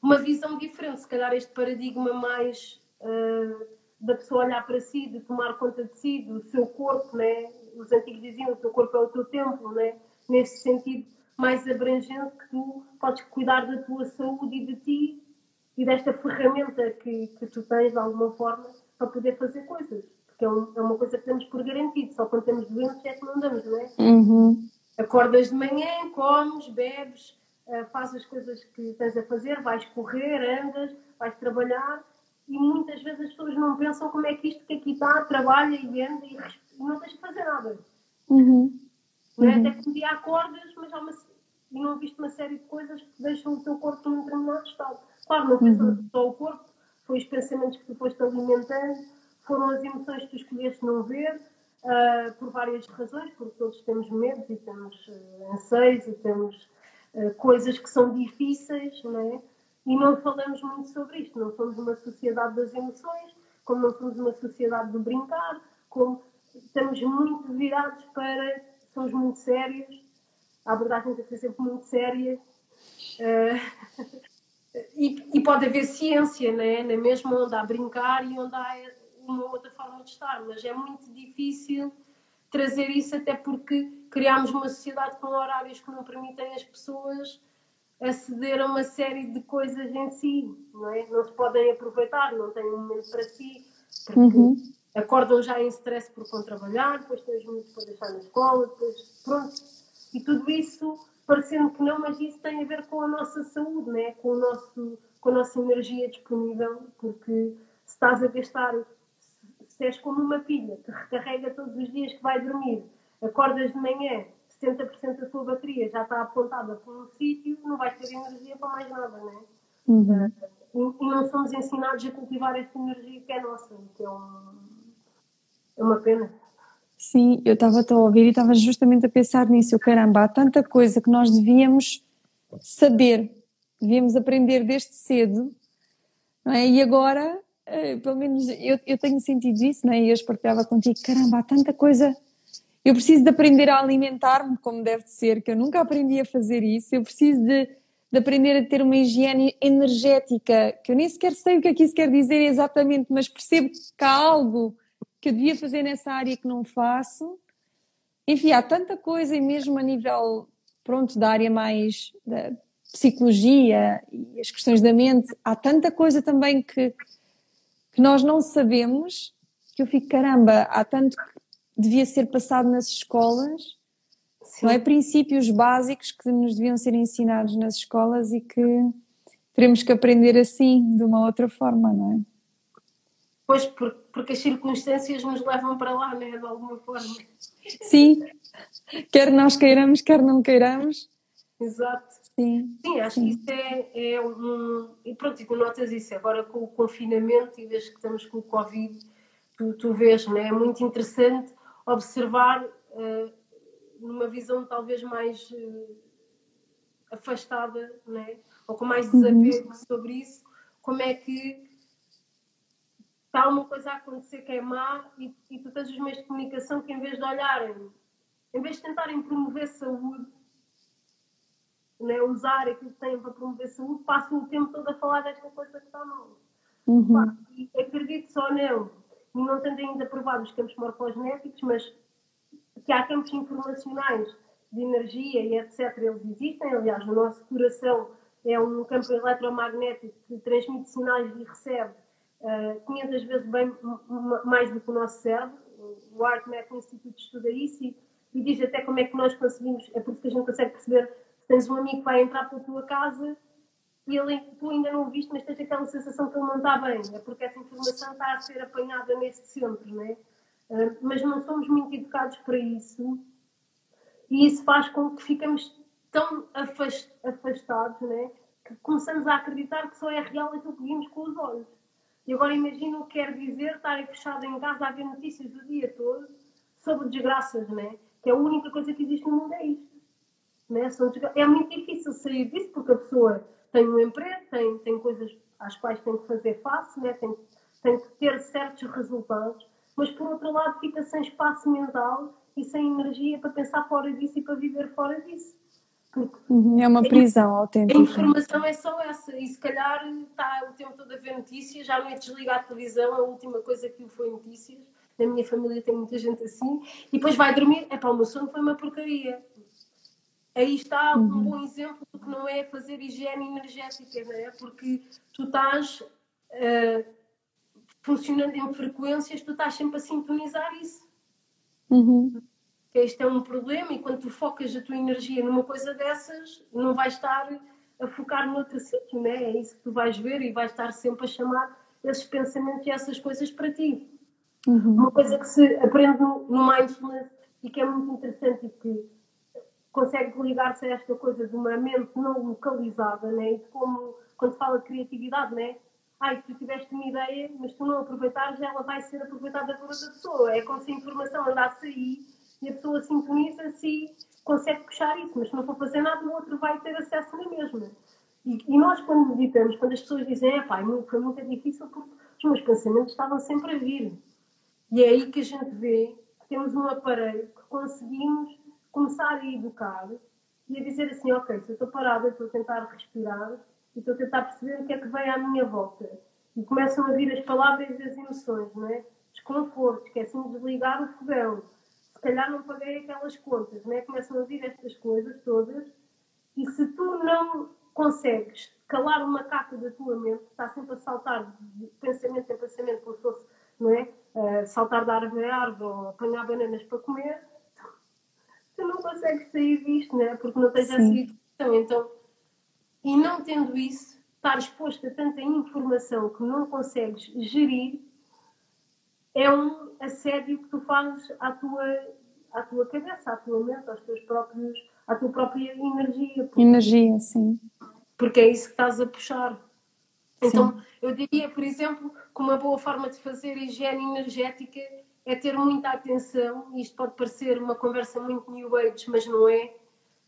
uma visão diferente, se calhar este paradigma mais uh, da pessoa olhar para si, de tomar conta de si, do seu corpo, né? os antigos diziam o teu corpo é o teu templo, né? neste sentido mais abrangente que tu podes cuidar da tua saúde e de ti e desta ferramenta que, que tu tens de alguma forma para poder fazer coisas. Porque é, um, é uma coisa que temos por garantido, só quando temos doentes é que não damos, não é? Uhum. Acordas de manhã, comes, bebes, faz as coisas que tens a fazer, vais correr, andas, vais trabalhar e muitas vezes as pessoas não pensam como é que isto que aqui está, trabalha e anda e, não tens de fazer nada. Uhum. Não é? Uhum. Até que um dia acordas, mas há uma, e não viste uma série de coisas que deixam o teu corpo num determinado estado. Claro, não pensas uhum. só o corpo, foi os pensamentos que tu foste alimentando, foram as emoções que tu escolheste não ver, uh, por várias razões, porque todos temos medos e temos uh, anseios e temos eh, coisas que são difíceis, não é? E não falamos muito sobre isto. Não somos uma sociedade das emoções, como não somos uma sociedade do brincar, como estamos muito virados para. somos muito sérios, a abordagem tem que ser sempre muito séria. Uh, e, e, pode haver ciência, né? na mesma onde há brincar e onde há uma outra forma de estar, mas é muito difícil trazer isso, até porque criámos uma sociedade com horários que não permitem as pessoas aceder a uma série de coisas em si, não é? Não se podem aproveitar, não têm um momento para si, porque uhum. acordam já em stress por com trabalhar, depois têm os minutos para deixar na escola, depois pronto. E tudo isso, parecendo que não, mas isso tem a ver com a nossa saúde, não é? com, o nosso, com a nossa energia disponível, porque se estás a gastar se és como uma pilha que recarrega todos os dias que vai dormir, acordas de manhã, 70% da tua bateria já está apontada para um sítio, não vais ter energia para mais nada, não é? Uhum. Uh, e, e, não somos ensinados a cultivar esta energia que é nossa, que é, um, é uma pena. Sim, eu estava a ouvir e estava justamente a pensar nisso. Caramba, há tanta coisa que nós devíamos saber, devíamos aprender desde cedo, não é? E agora eh, pelo menos eu, eu tenho sentido isso, né? e eu partilhava contigo, caramba, há tanta coisa, eu preciso de aprender a alimentar-me como deve ser, que eu nunca aprendi a fazer isso, eu preciso de, de aprender a ter uma higiene energética, que eu nem sequer sei o que é que isso quer dizer exatamente, mas percebo que há algo que eu devia fazer nessa área que não faço, enfim, há tanta coisa e mesmo a nível, pronto, da área mais da psicologia e as questões da mente, há tanta coisa também que que nós não sabemos, que eu fico, caramba, há tanto que devia ser passado nas escolas, Sim. não é? Princípios básicos que nos deviam ser ensinados nas escolas e que teremos que aprender assim, de uma outra forma, não é? Pois, porque as circunstâncias nos levam para lá, né? De alguma forma. Sim, quer nós queiramos, quer não queiramos. Exato. Sim, Sim acho Sim. que isso é, é um. E pronto, e tu notas isso agora com o confinamento e desde que estamos com o Covid, tu, tu vês, né? é muito interessante observar uh, numa visão talvez mais uh, afastada, né? ou com mais uhum. desapego uhum. sobre isso, como é que está uma coisa a acontecer que é má e, e tu tens os meios de comunicação que em vez de olharem, em vez de tentarem promover saúde, né, usar aquilo que têm para promover saúde, passam o tempo todo a falar desta coisa que está mal. Uhum. E acredito só não, e não tendo ainda provado os campos morfogenéticos, mas que há campos informacionais de energia e etc. Eles existem, aliás, o nosso coração é um campo eletromagnético que transmite sinais e recebe uh, 500 vezes bem, mais do que o nosso cérebro. O ArtMath Institute estuda isso e, e, diz até como é que nós conseguimos, é por isso que a gente consegue perceber se tens um amigo que vai entrar pela tua casa e ele, tu ainda não o viste, mas tens aquela sensação que ele não está bem, é porque essa informação está a ser apanhada neste centro, é? Uh, mas não somos muito educados para isso e isso faz com que ficamos tão afastados, né? que começamos a acreditar que só é real aquilo que vimos com os olhos. E agora imagina o que quer dizer estar fechado em casa a ver notícias o dia todo sobre desgraças, né? que a única coisa que existe no mundo é isto. Né? É muito difícil sair disso porque a pessoa tem um emprego, tem, tem coisas às quais tem que fazer face, né? tem, tem que ter certos resultados, mas por outro lado fica sem espaço mental e sem energia para pensar fora disso e para viver fora disso. Uhum, é uma prisão autêntica. A informação é só essa, e se calhar está o tempo todo a ver notícias, já não é desligar a televisão, a última coisa que foi notícias. Na minha família tem muita gente assim, e depois vai dormir, é para o meu sono foi uma porcaria. Aí está uhum. um bom exemplo do que não é fazer higiene energética, não é? Porque tu estás uh, funcionando em frequências, tu estás sempre a sintonizar isso. Uhum que este é um problema e quando tu focas a tua energia numa coisa dessas, não vais estar a focar noutro sítio, né? É isso que tu vais ver e vais estar sempre a chamar esses pensamentos e essas coisas para ti. Uhum. Uma coisa que se aprende no, mindfulness e que é muito interessante e que consegue ligar-se a esta coisa de uma mente não localizada, né? E como, quando se fala de criatividade, né? Ai, tu tiveste uma ideia, mas tu não aproveitares, ela vai ser aproveitada por outra pessoa. É como se a informação andasse aí e a pessoa sintoniza-se e consegue puxar isso, mas se não for fazer nada, o outro vai ter acesso na mesma. E, e nós, quando meditamos, quando as pessoas dizem, é pá, foi muito difícil porque os meus pensamentos estavam sempre a vir. E é aí que a gente vê que temos um aparelho que conseguimos começar a educar e a dizer assim, ok, se eu estou parada, estou a tentar respirar e estou a tentar perceber o que é que vem à minha volta. E começam a vir as palavras e as emoções, não é? Desconforto, esquecem de desligar o fogão, se calhar não paguei aquelas contas, né? começam a vir estas coisas todas, e se tu não consegues calar uma macaco da tua mente, que está sempre a saltar de pensamento em pensamento, como se fosse, não é? Uh, saltar de árvore a árvore ou apanhar bananas para comer, tu não consegues sair disto, não é? Porque não tens essa educação. Então, e não tendo isso, estar exposto a tanta informação que não consegues gerir, é um assédio que tu fazes à tua, à tua cabeça, à tua mente, aos teus próprios, à tua própria energia. Porque, energia, sim. Porque é isso que estás a puxar. Então, sim. eu diria, por exemplo, que uma boa forma de fazer higiene energética é ter muita atenção. Isto pode parecer uma conversa muito new age, mas não é.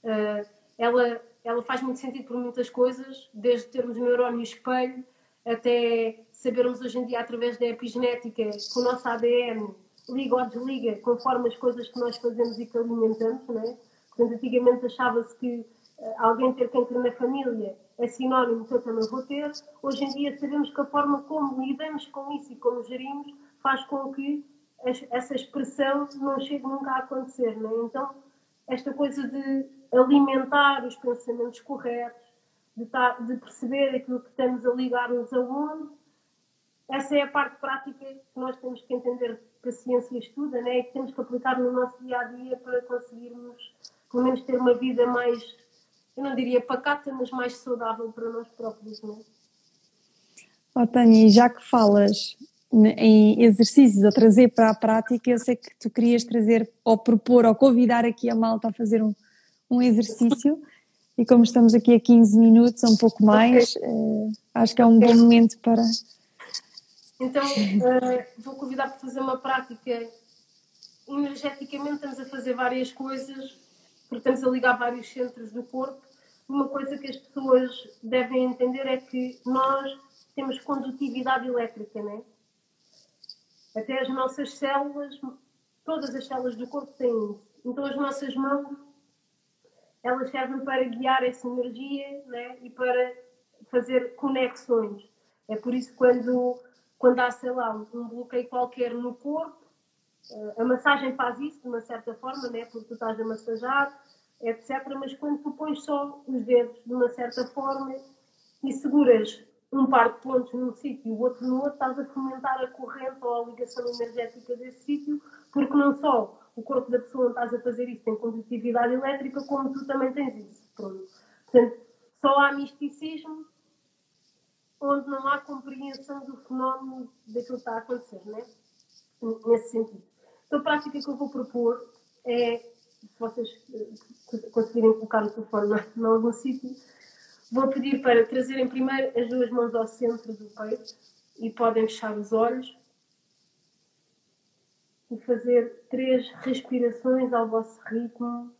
Uh, ela, ela faz muito sentido por muitas coisas, desde termos neurónio espelho até sabermos hoje em dia, através da epigenética, que o nosso ADN liga ou desliga conforme as coisas que nós fazemos e que alimentamos, não é? Portanto, antigamente achava-se que uh, alguém ter cancro na família é sinónimo que eu também vou ter. Hoje em dia sabemos que a forma como lidamos com isso e como gerimos faz com que essa expressão não chegue nunca a acontecer, não é? Então, esta coisa de alimentar os pensamentos corretos, de, tar, de perceber aquilo que estamos a ligar-nos a onde, essa é a parte prática que nós temos que entender que a ciência estuda, né? E que temos que aplicar no nosso dia a dia para conseguirmos, pelo menos, ter uma vida mais, eu não diria pacata, mas mais saudável para nós próprios, não é? Oh, Tânia, já que falas em exercícios a trazer para a prática, eu sei que tu querias trazer ou propor ou convidar aqui a malta a fazer um, um exercício e como estamos aqui a 15 minutos, um pouco mais, okay. uh, acho que é um bom momento para... Então, uh, vou convidar para fazer uma prática energeticamente, estamos a fazer várias coisas, porque estamos a ligar vários centros do corpo. Uma coisa que as pessoas devem entender é que nós temos condutividade elétrica, não é? Até as nossas células, todas as células do corpo têm isso. Então as nossas mãos, elas servem para guiar essa energia né? e para fazer conexões. É por isso que quando, quando há, sei lá, um bloqueio qualquer no corpo, eh, a massagem faz isso de uma certa forma, né? porque tu estás a massajar, etc. Mas quando tu pões só os dedos de uma certa forma e seguras um par de pontos num sítio e o outro no outro, estás a fomentar a corrente ou a ligação energética desse sítio, porque não só o corpo da pessoa estás a fazer isso tem condutividade elétrica, como tu também tens isso. Pronto. Portanto, só há misticismo onde não há compreensão do fenómeno daquilo que está a acontecer, né? nesse sentido. Então, a prática que eu vou propor é, se vocês eh, conseguirem colocar o telefone em algum sítio, Vou pedir para trazerem primeiro as duas mãos ao centro do peito e podem fechar os olhos e fazer três respirações ao vosso ritmo,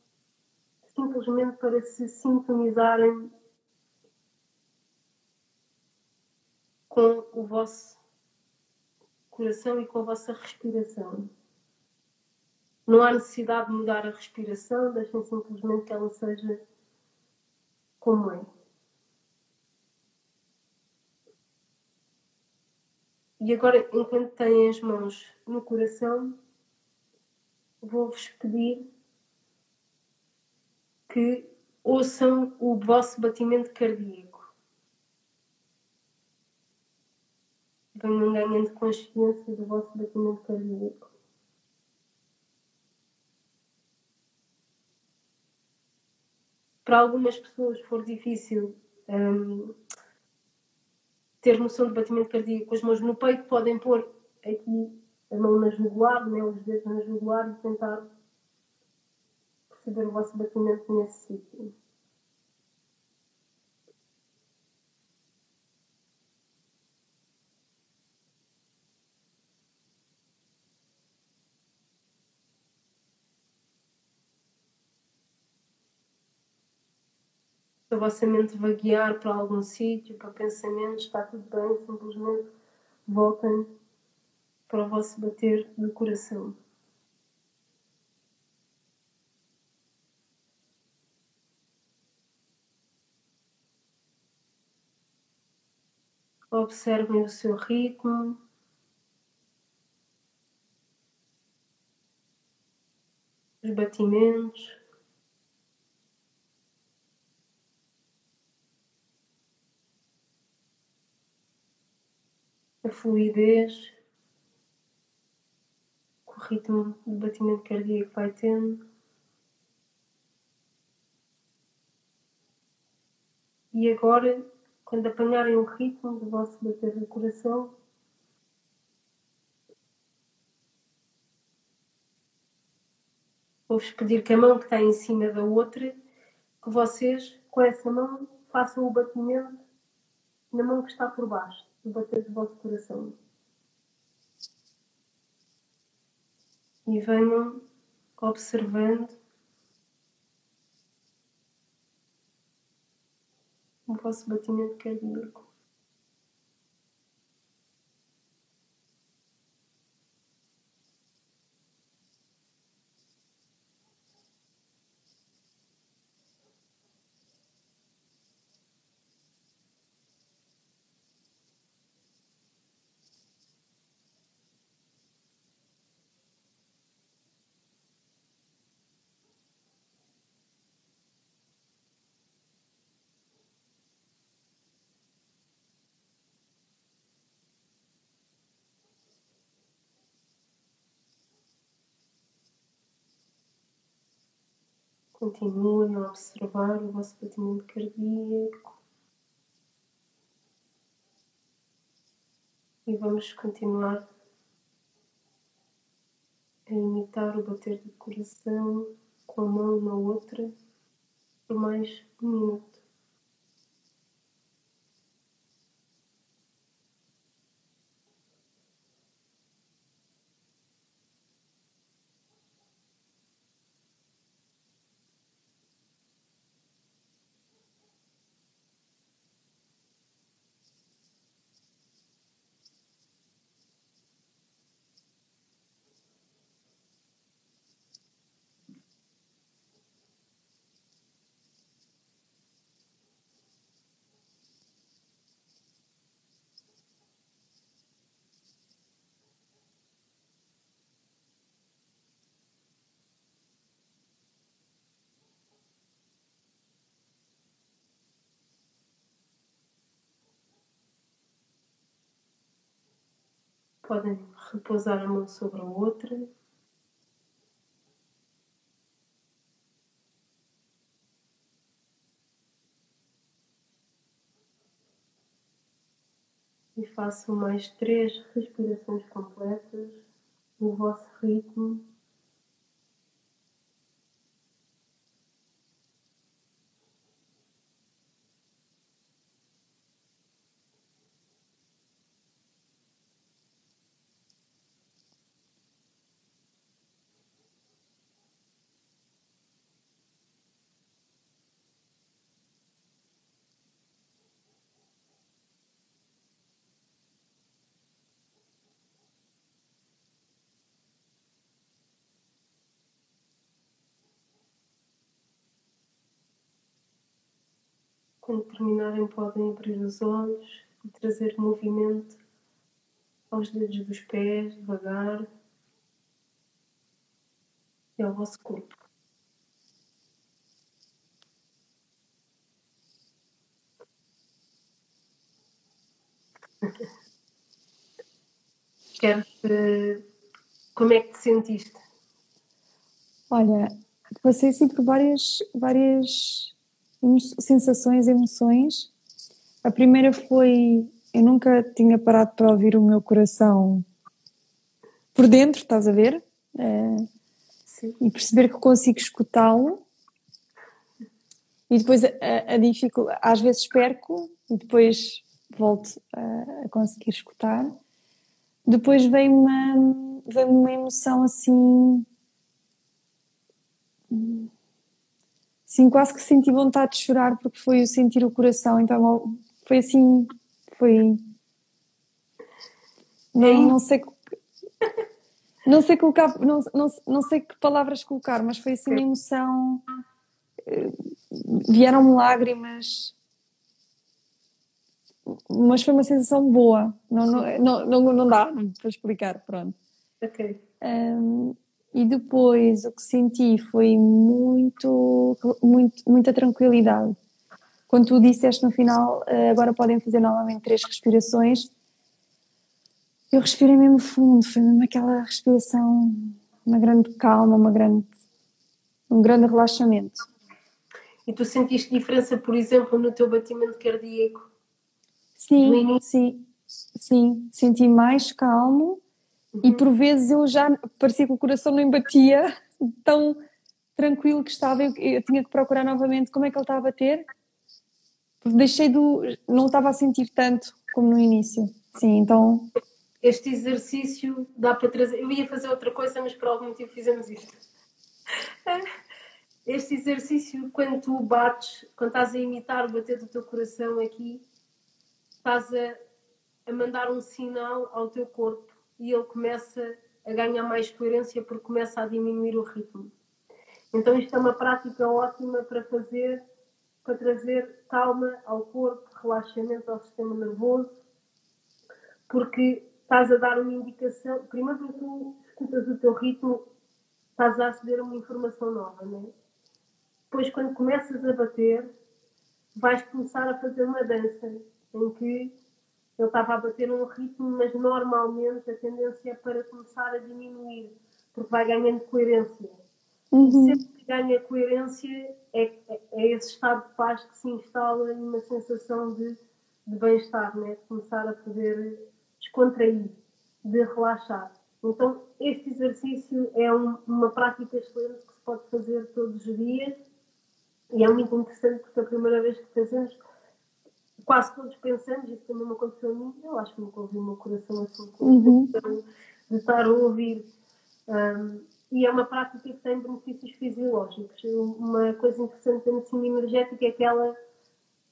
simplesmente para se sintonizarem com o vosso coração e com a vossa respiração. Não há necessidade de mudar a respiração, deixem simplesmente que ela seja como é. E agora, enquanto têm as mãos no coração, vou-vos pedir que ouçam o vosso batimento cardíaco. Venham ganhando consciência do vosso batimento cardíaco. Para algumas pessoas for difícil um, ter noção de batimento cardíaco com as mãos no peito, podem pôr aqui a mão na jugular, né, os dedos na jugular e tentar perceber o vosso batimento nesse sítio. A vossa mente vaguear para algum sítio, para pensamentos, está tudo bem, simplesmente voltem para o vosso bater do coração. Observem o seu ritmo. Os batimentos. A fluidez, o ritmo do batimento cardíaco vai tendo. E agora, quando apanharem o ritmo do vosso bater do coração, vou-vos pedir que a mão que está em cima da outra, que vocês, com essa mão, façam o batimento na mão que está por baixo no bater do vosso coração. E venham observando o vosso batimento cardíaco. Continuem a observar o vosso batimento cardíaco. E vamos continuar a imitar o bater do coração com a mão na outra por mais um minuto. Podem repousar a mão sobre a outra. E façam mais três respirações completas no vosso ritmo. Quando terminarem, podem abrir os olhos e trazer movimento aos dedos dos pés, devagar, e ao vosso corpo. Quero que... Como é que te sentiste? Olha, passei assim por várias, várias sensações, emoções. A primeira foi eu nunca tinha parado para ouvir o meu coração por dentro, estás a ver? É, e perceber que consigo escutá-lo. E depois a, a dificuldade, às vezes perco e depois volto a, a conseguir escutar. Depois vem uma, vem uma emoção assim Sim, quase que senti vontade de chorar porque foi o sentir o coração, então foi assim, foi. Não, não sei. Não sei colocar, não, não, não sei que palavras colocar, mas foi assim uma emoção. Eh, vieram-me lágrimas, mas foi uma sensação boa. Não, não, não, não, não dá para explicar, pronto. Ok. Um, e depois o que senti foi muito, muito, muita tranquilidade. Quando tu disseste no final, eh, agora podem fazer novamente três respirações, eu respirei mesmo fundo, foi mesmo aquela respiração, uma grande calma, uma grande, um grande relaxamento. E tu sentiste diferença, por exemplo, no teu batimento cardíaco? Sim, sim, sim, senti mais calmo e por vezes eu já parecia que o coração não batia tão tranquilo que estava, eu, eu, tinha que procurar novamente como é que ele estava a bater, deixei do. não estava a sentir tanto como no início. Sim, então. Este exercício dá para trazer. Eu ia fazer outra coisa, mas por algum motivo fizemos isto. Este exercício, quando tu bates, quando estás a imitar o bater do teu coração aqui, estás a, a mandar um sinal ao teu corpo e ele começa a ganhar mais coerência porque começa a diminuir o ritmo. Então isto é uma prática ótima para fazer, para trazer calma ao corpo, relaxamento ao sistema nervoso, porque estás a dar uma indicação, primeiro que tu escutas o teu ritmo, estás a aceder a uma informação nova, não é? Depois quando começas a bater, vais começar a fazer uma dança em que ele estava a bater um ritmo, mas normalmente a tendência é para começar a diminuir, porque vai ganhando coerência. Uhum. E sempre que ganha coerência é, é, é, esse estado de paz que se instala e uma sensação de, de bem-estar, né? de começar a poder descontrair, de relaxar. Então, este exercício é um, uma prática excelente que se pode fazer todos os dias e é muito interessante porque a primeira vez que fazemos, quase todos pensamos, isso também me aconteceu a mim, eu acho que nunca ouvi o meu coração assim, uhum. de estar a ouvir. Um, e é uma prática que tem benefícios fisiológicos. Uma coisa interessante da medicina energética é que ela,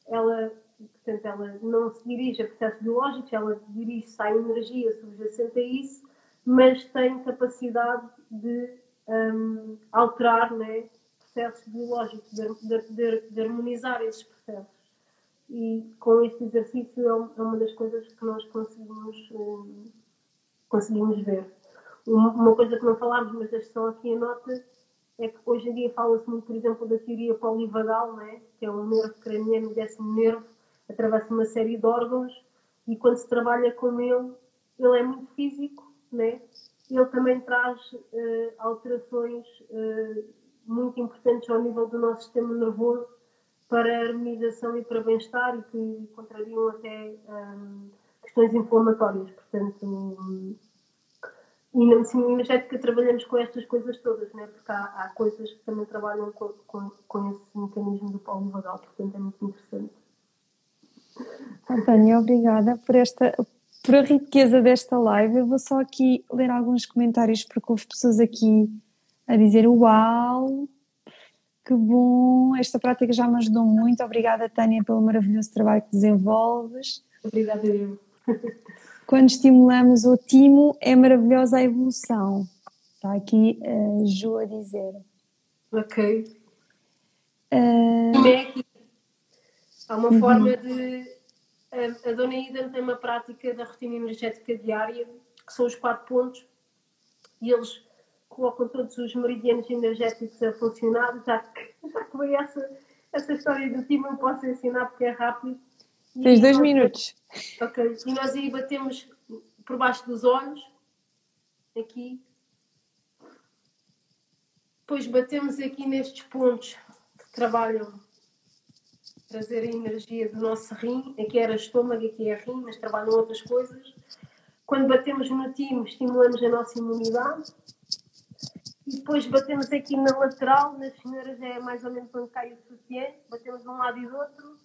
ela, portanto, ela não se dirige a processos biológicos, ela dirige-se à energia subjacente a isso, mas tem capacidade de um, alterar né, processos biológicos, de, de, de, harmonizar esses processos. E com este exercício é, é uma das coisas que nós conseguimos, um, conseguimos ver. Uma coisa que não falámos, mas deixo só aqui a nota, é que hoje em dia fala-se muito, por exemplo, da teoria polivagal, né? que é um nervo craniano, décimo nervo, atravessa uma série de órgãos e quando se trabalha com ele, ele é muito físico, né? ele também traz uh, alterações uh, muito importantes ao nível do nosso sistema nervoso para harmonização e para bem-estar e que contrariam até um, questões inflamatórias. Portanto, um, e na medicina energética trabalhamos com estas coisas todas, né? porque há, há coisas que também trabalham com, com, com esse mecanismo do polivagal, portanto é muito interessante. Tânia, obrigada por esta por a riqueza desta live. Eu vou só aqui ler alguns comentários porque houve pessoas aqui a dizer uau, que bom, esta prática já me ajudou muito. Obrigada, Tânia, pelo maravilhoso trabalho que desenvolves. Obrigada, eu. Quando estimulamos o timo, é maravilhosa a evolução. Está aqui a Ju a dizer. Ok. Uh... É aqui. Há uma uhum. forma de. A, a Dona Ida tem uma prática da rotina energética diária, que são os quatro pontos, e eles colocam todos os meridianos energéticos a funcionar. Já que, já que veio essa, essa história do timo, eu posso ensinar porque é rápido Tens dois minutos. Ok. E nós aí batemos por baixo dos olhos, aqui. Depois batemos aqui nestes pontos que trabalham trazer a energia do nosso rim. Aqui era estômago, aqui é rim, mas trabalham outras coisas. Quando batemos no timo, estimulamos a nossa imunidade. E depois batemos aqui na lateral, nas senhoras é mais ou menos onde cai o sutiã. Batemos de um lado e do outro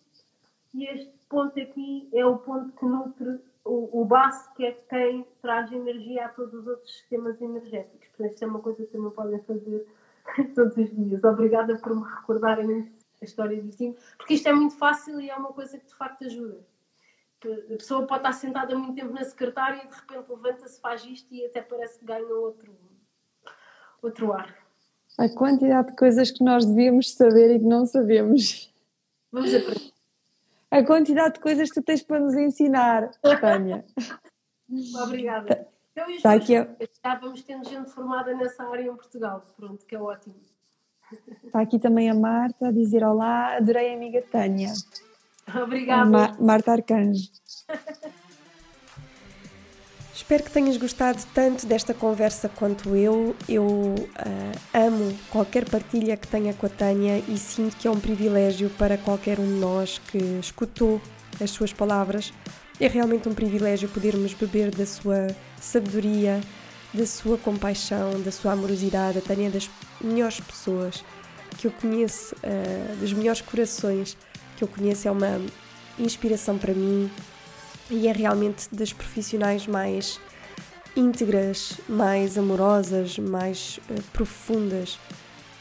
e este ponto aqui é o ponto que nutre o, o baço, que é quem traz energia a todos os outros sistemas energéticos. Portanto, isto é uma coisa que também podem fazer todos os dias. Obrigada por me recordarem a história do time, porque isto é muito fácil e é uma coisa que de facto ajuda. A pessoa pode estar sentada muito tempo na secretária e de repente levanta-se, faz isto e até parece que ganha outro, outro ar. A quantidade de coisas que nós devíamos saber e que não sabemos. Vamos aprender a quantidade de coisas que tu tens para nos ensinar, Tânia. Obrigada. Então, e tá aqui, já vamos tendo gente formada nessa área em Portugal, pronto, que é ótimo. Está aqui também a Marta a dizer olá, adorei a amiga Tânia. Obrigada. Ma Marta Arcanjo. Espero que tenhas gostado tanto desta conversa quanto eu. Eu uh, amo qualquer partilha que tenha com a Tânia e sinto que é um privilégio para qualquer um de nós que escutou as suas palavras. É realmente um privilégio podermos beber da sua sabedoria, da sua compaixão, da sua amorosidade. A Tânia é das melhores pessoas que eu conheço, uh, dos melhores corações que eu conheço. É uma inspiração para mim e é realmente das profissionais mais íntegras, mais amorosas, mais uh, profundas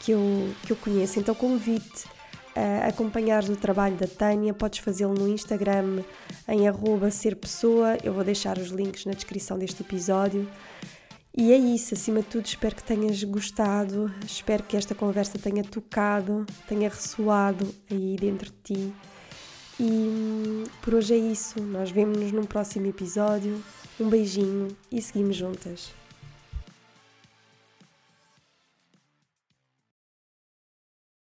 que eu, que eu conheço. Então convite a acompanhar o trabalho da Tânia, podes fazê-lo no Instagram em arroba serpessoa, eu vou deixar os links na descrição deste episódio. E é isso, acima de tudo, espero que tenhas gostado, espero que esta conversa tenha tocado, tenha ressoado aí dentro de ti e hum, por hoje é isso. Nós vemos-nos num próximo episódio. Um beijinho e seguimos juntas.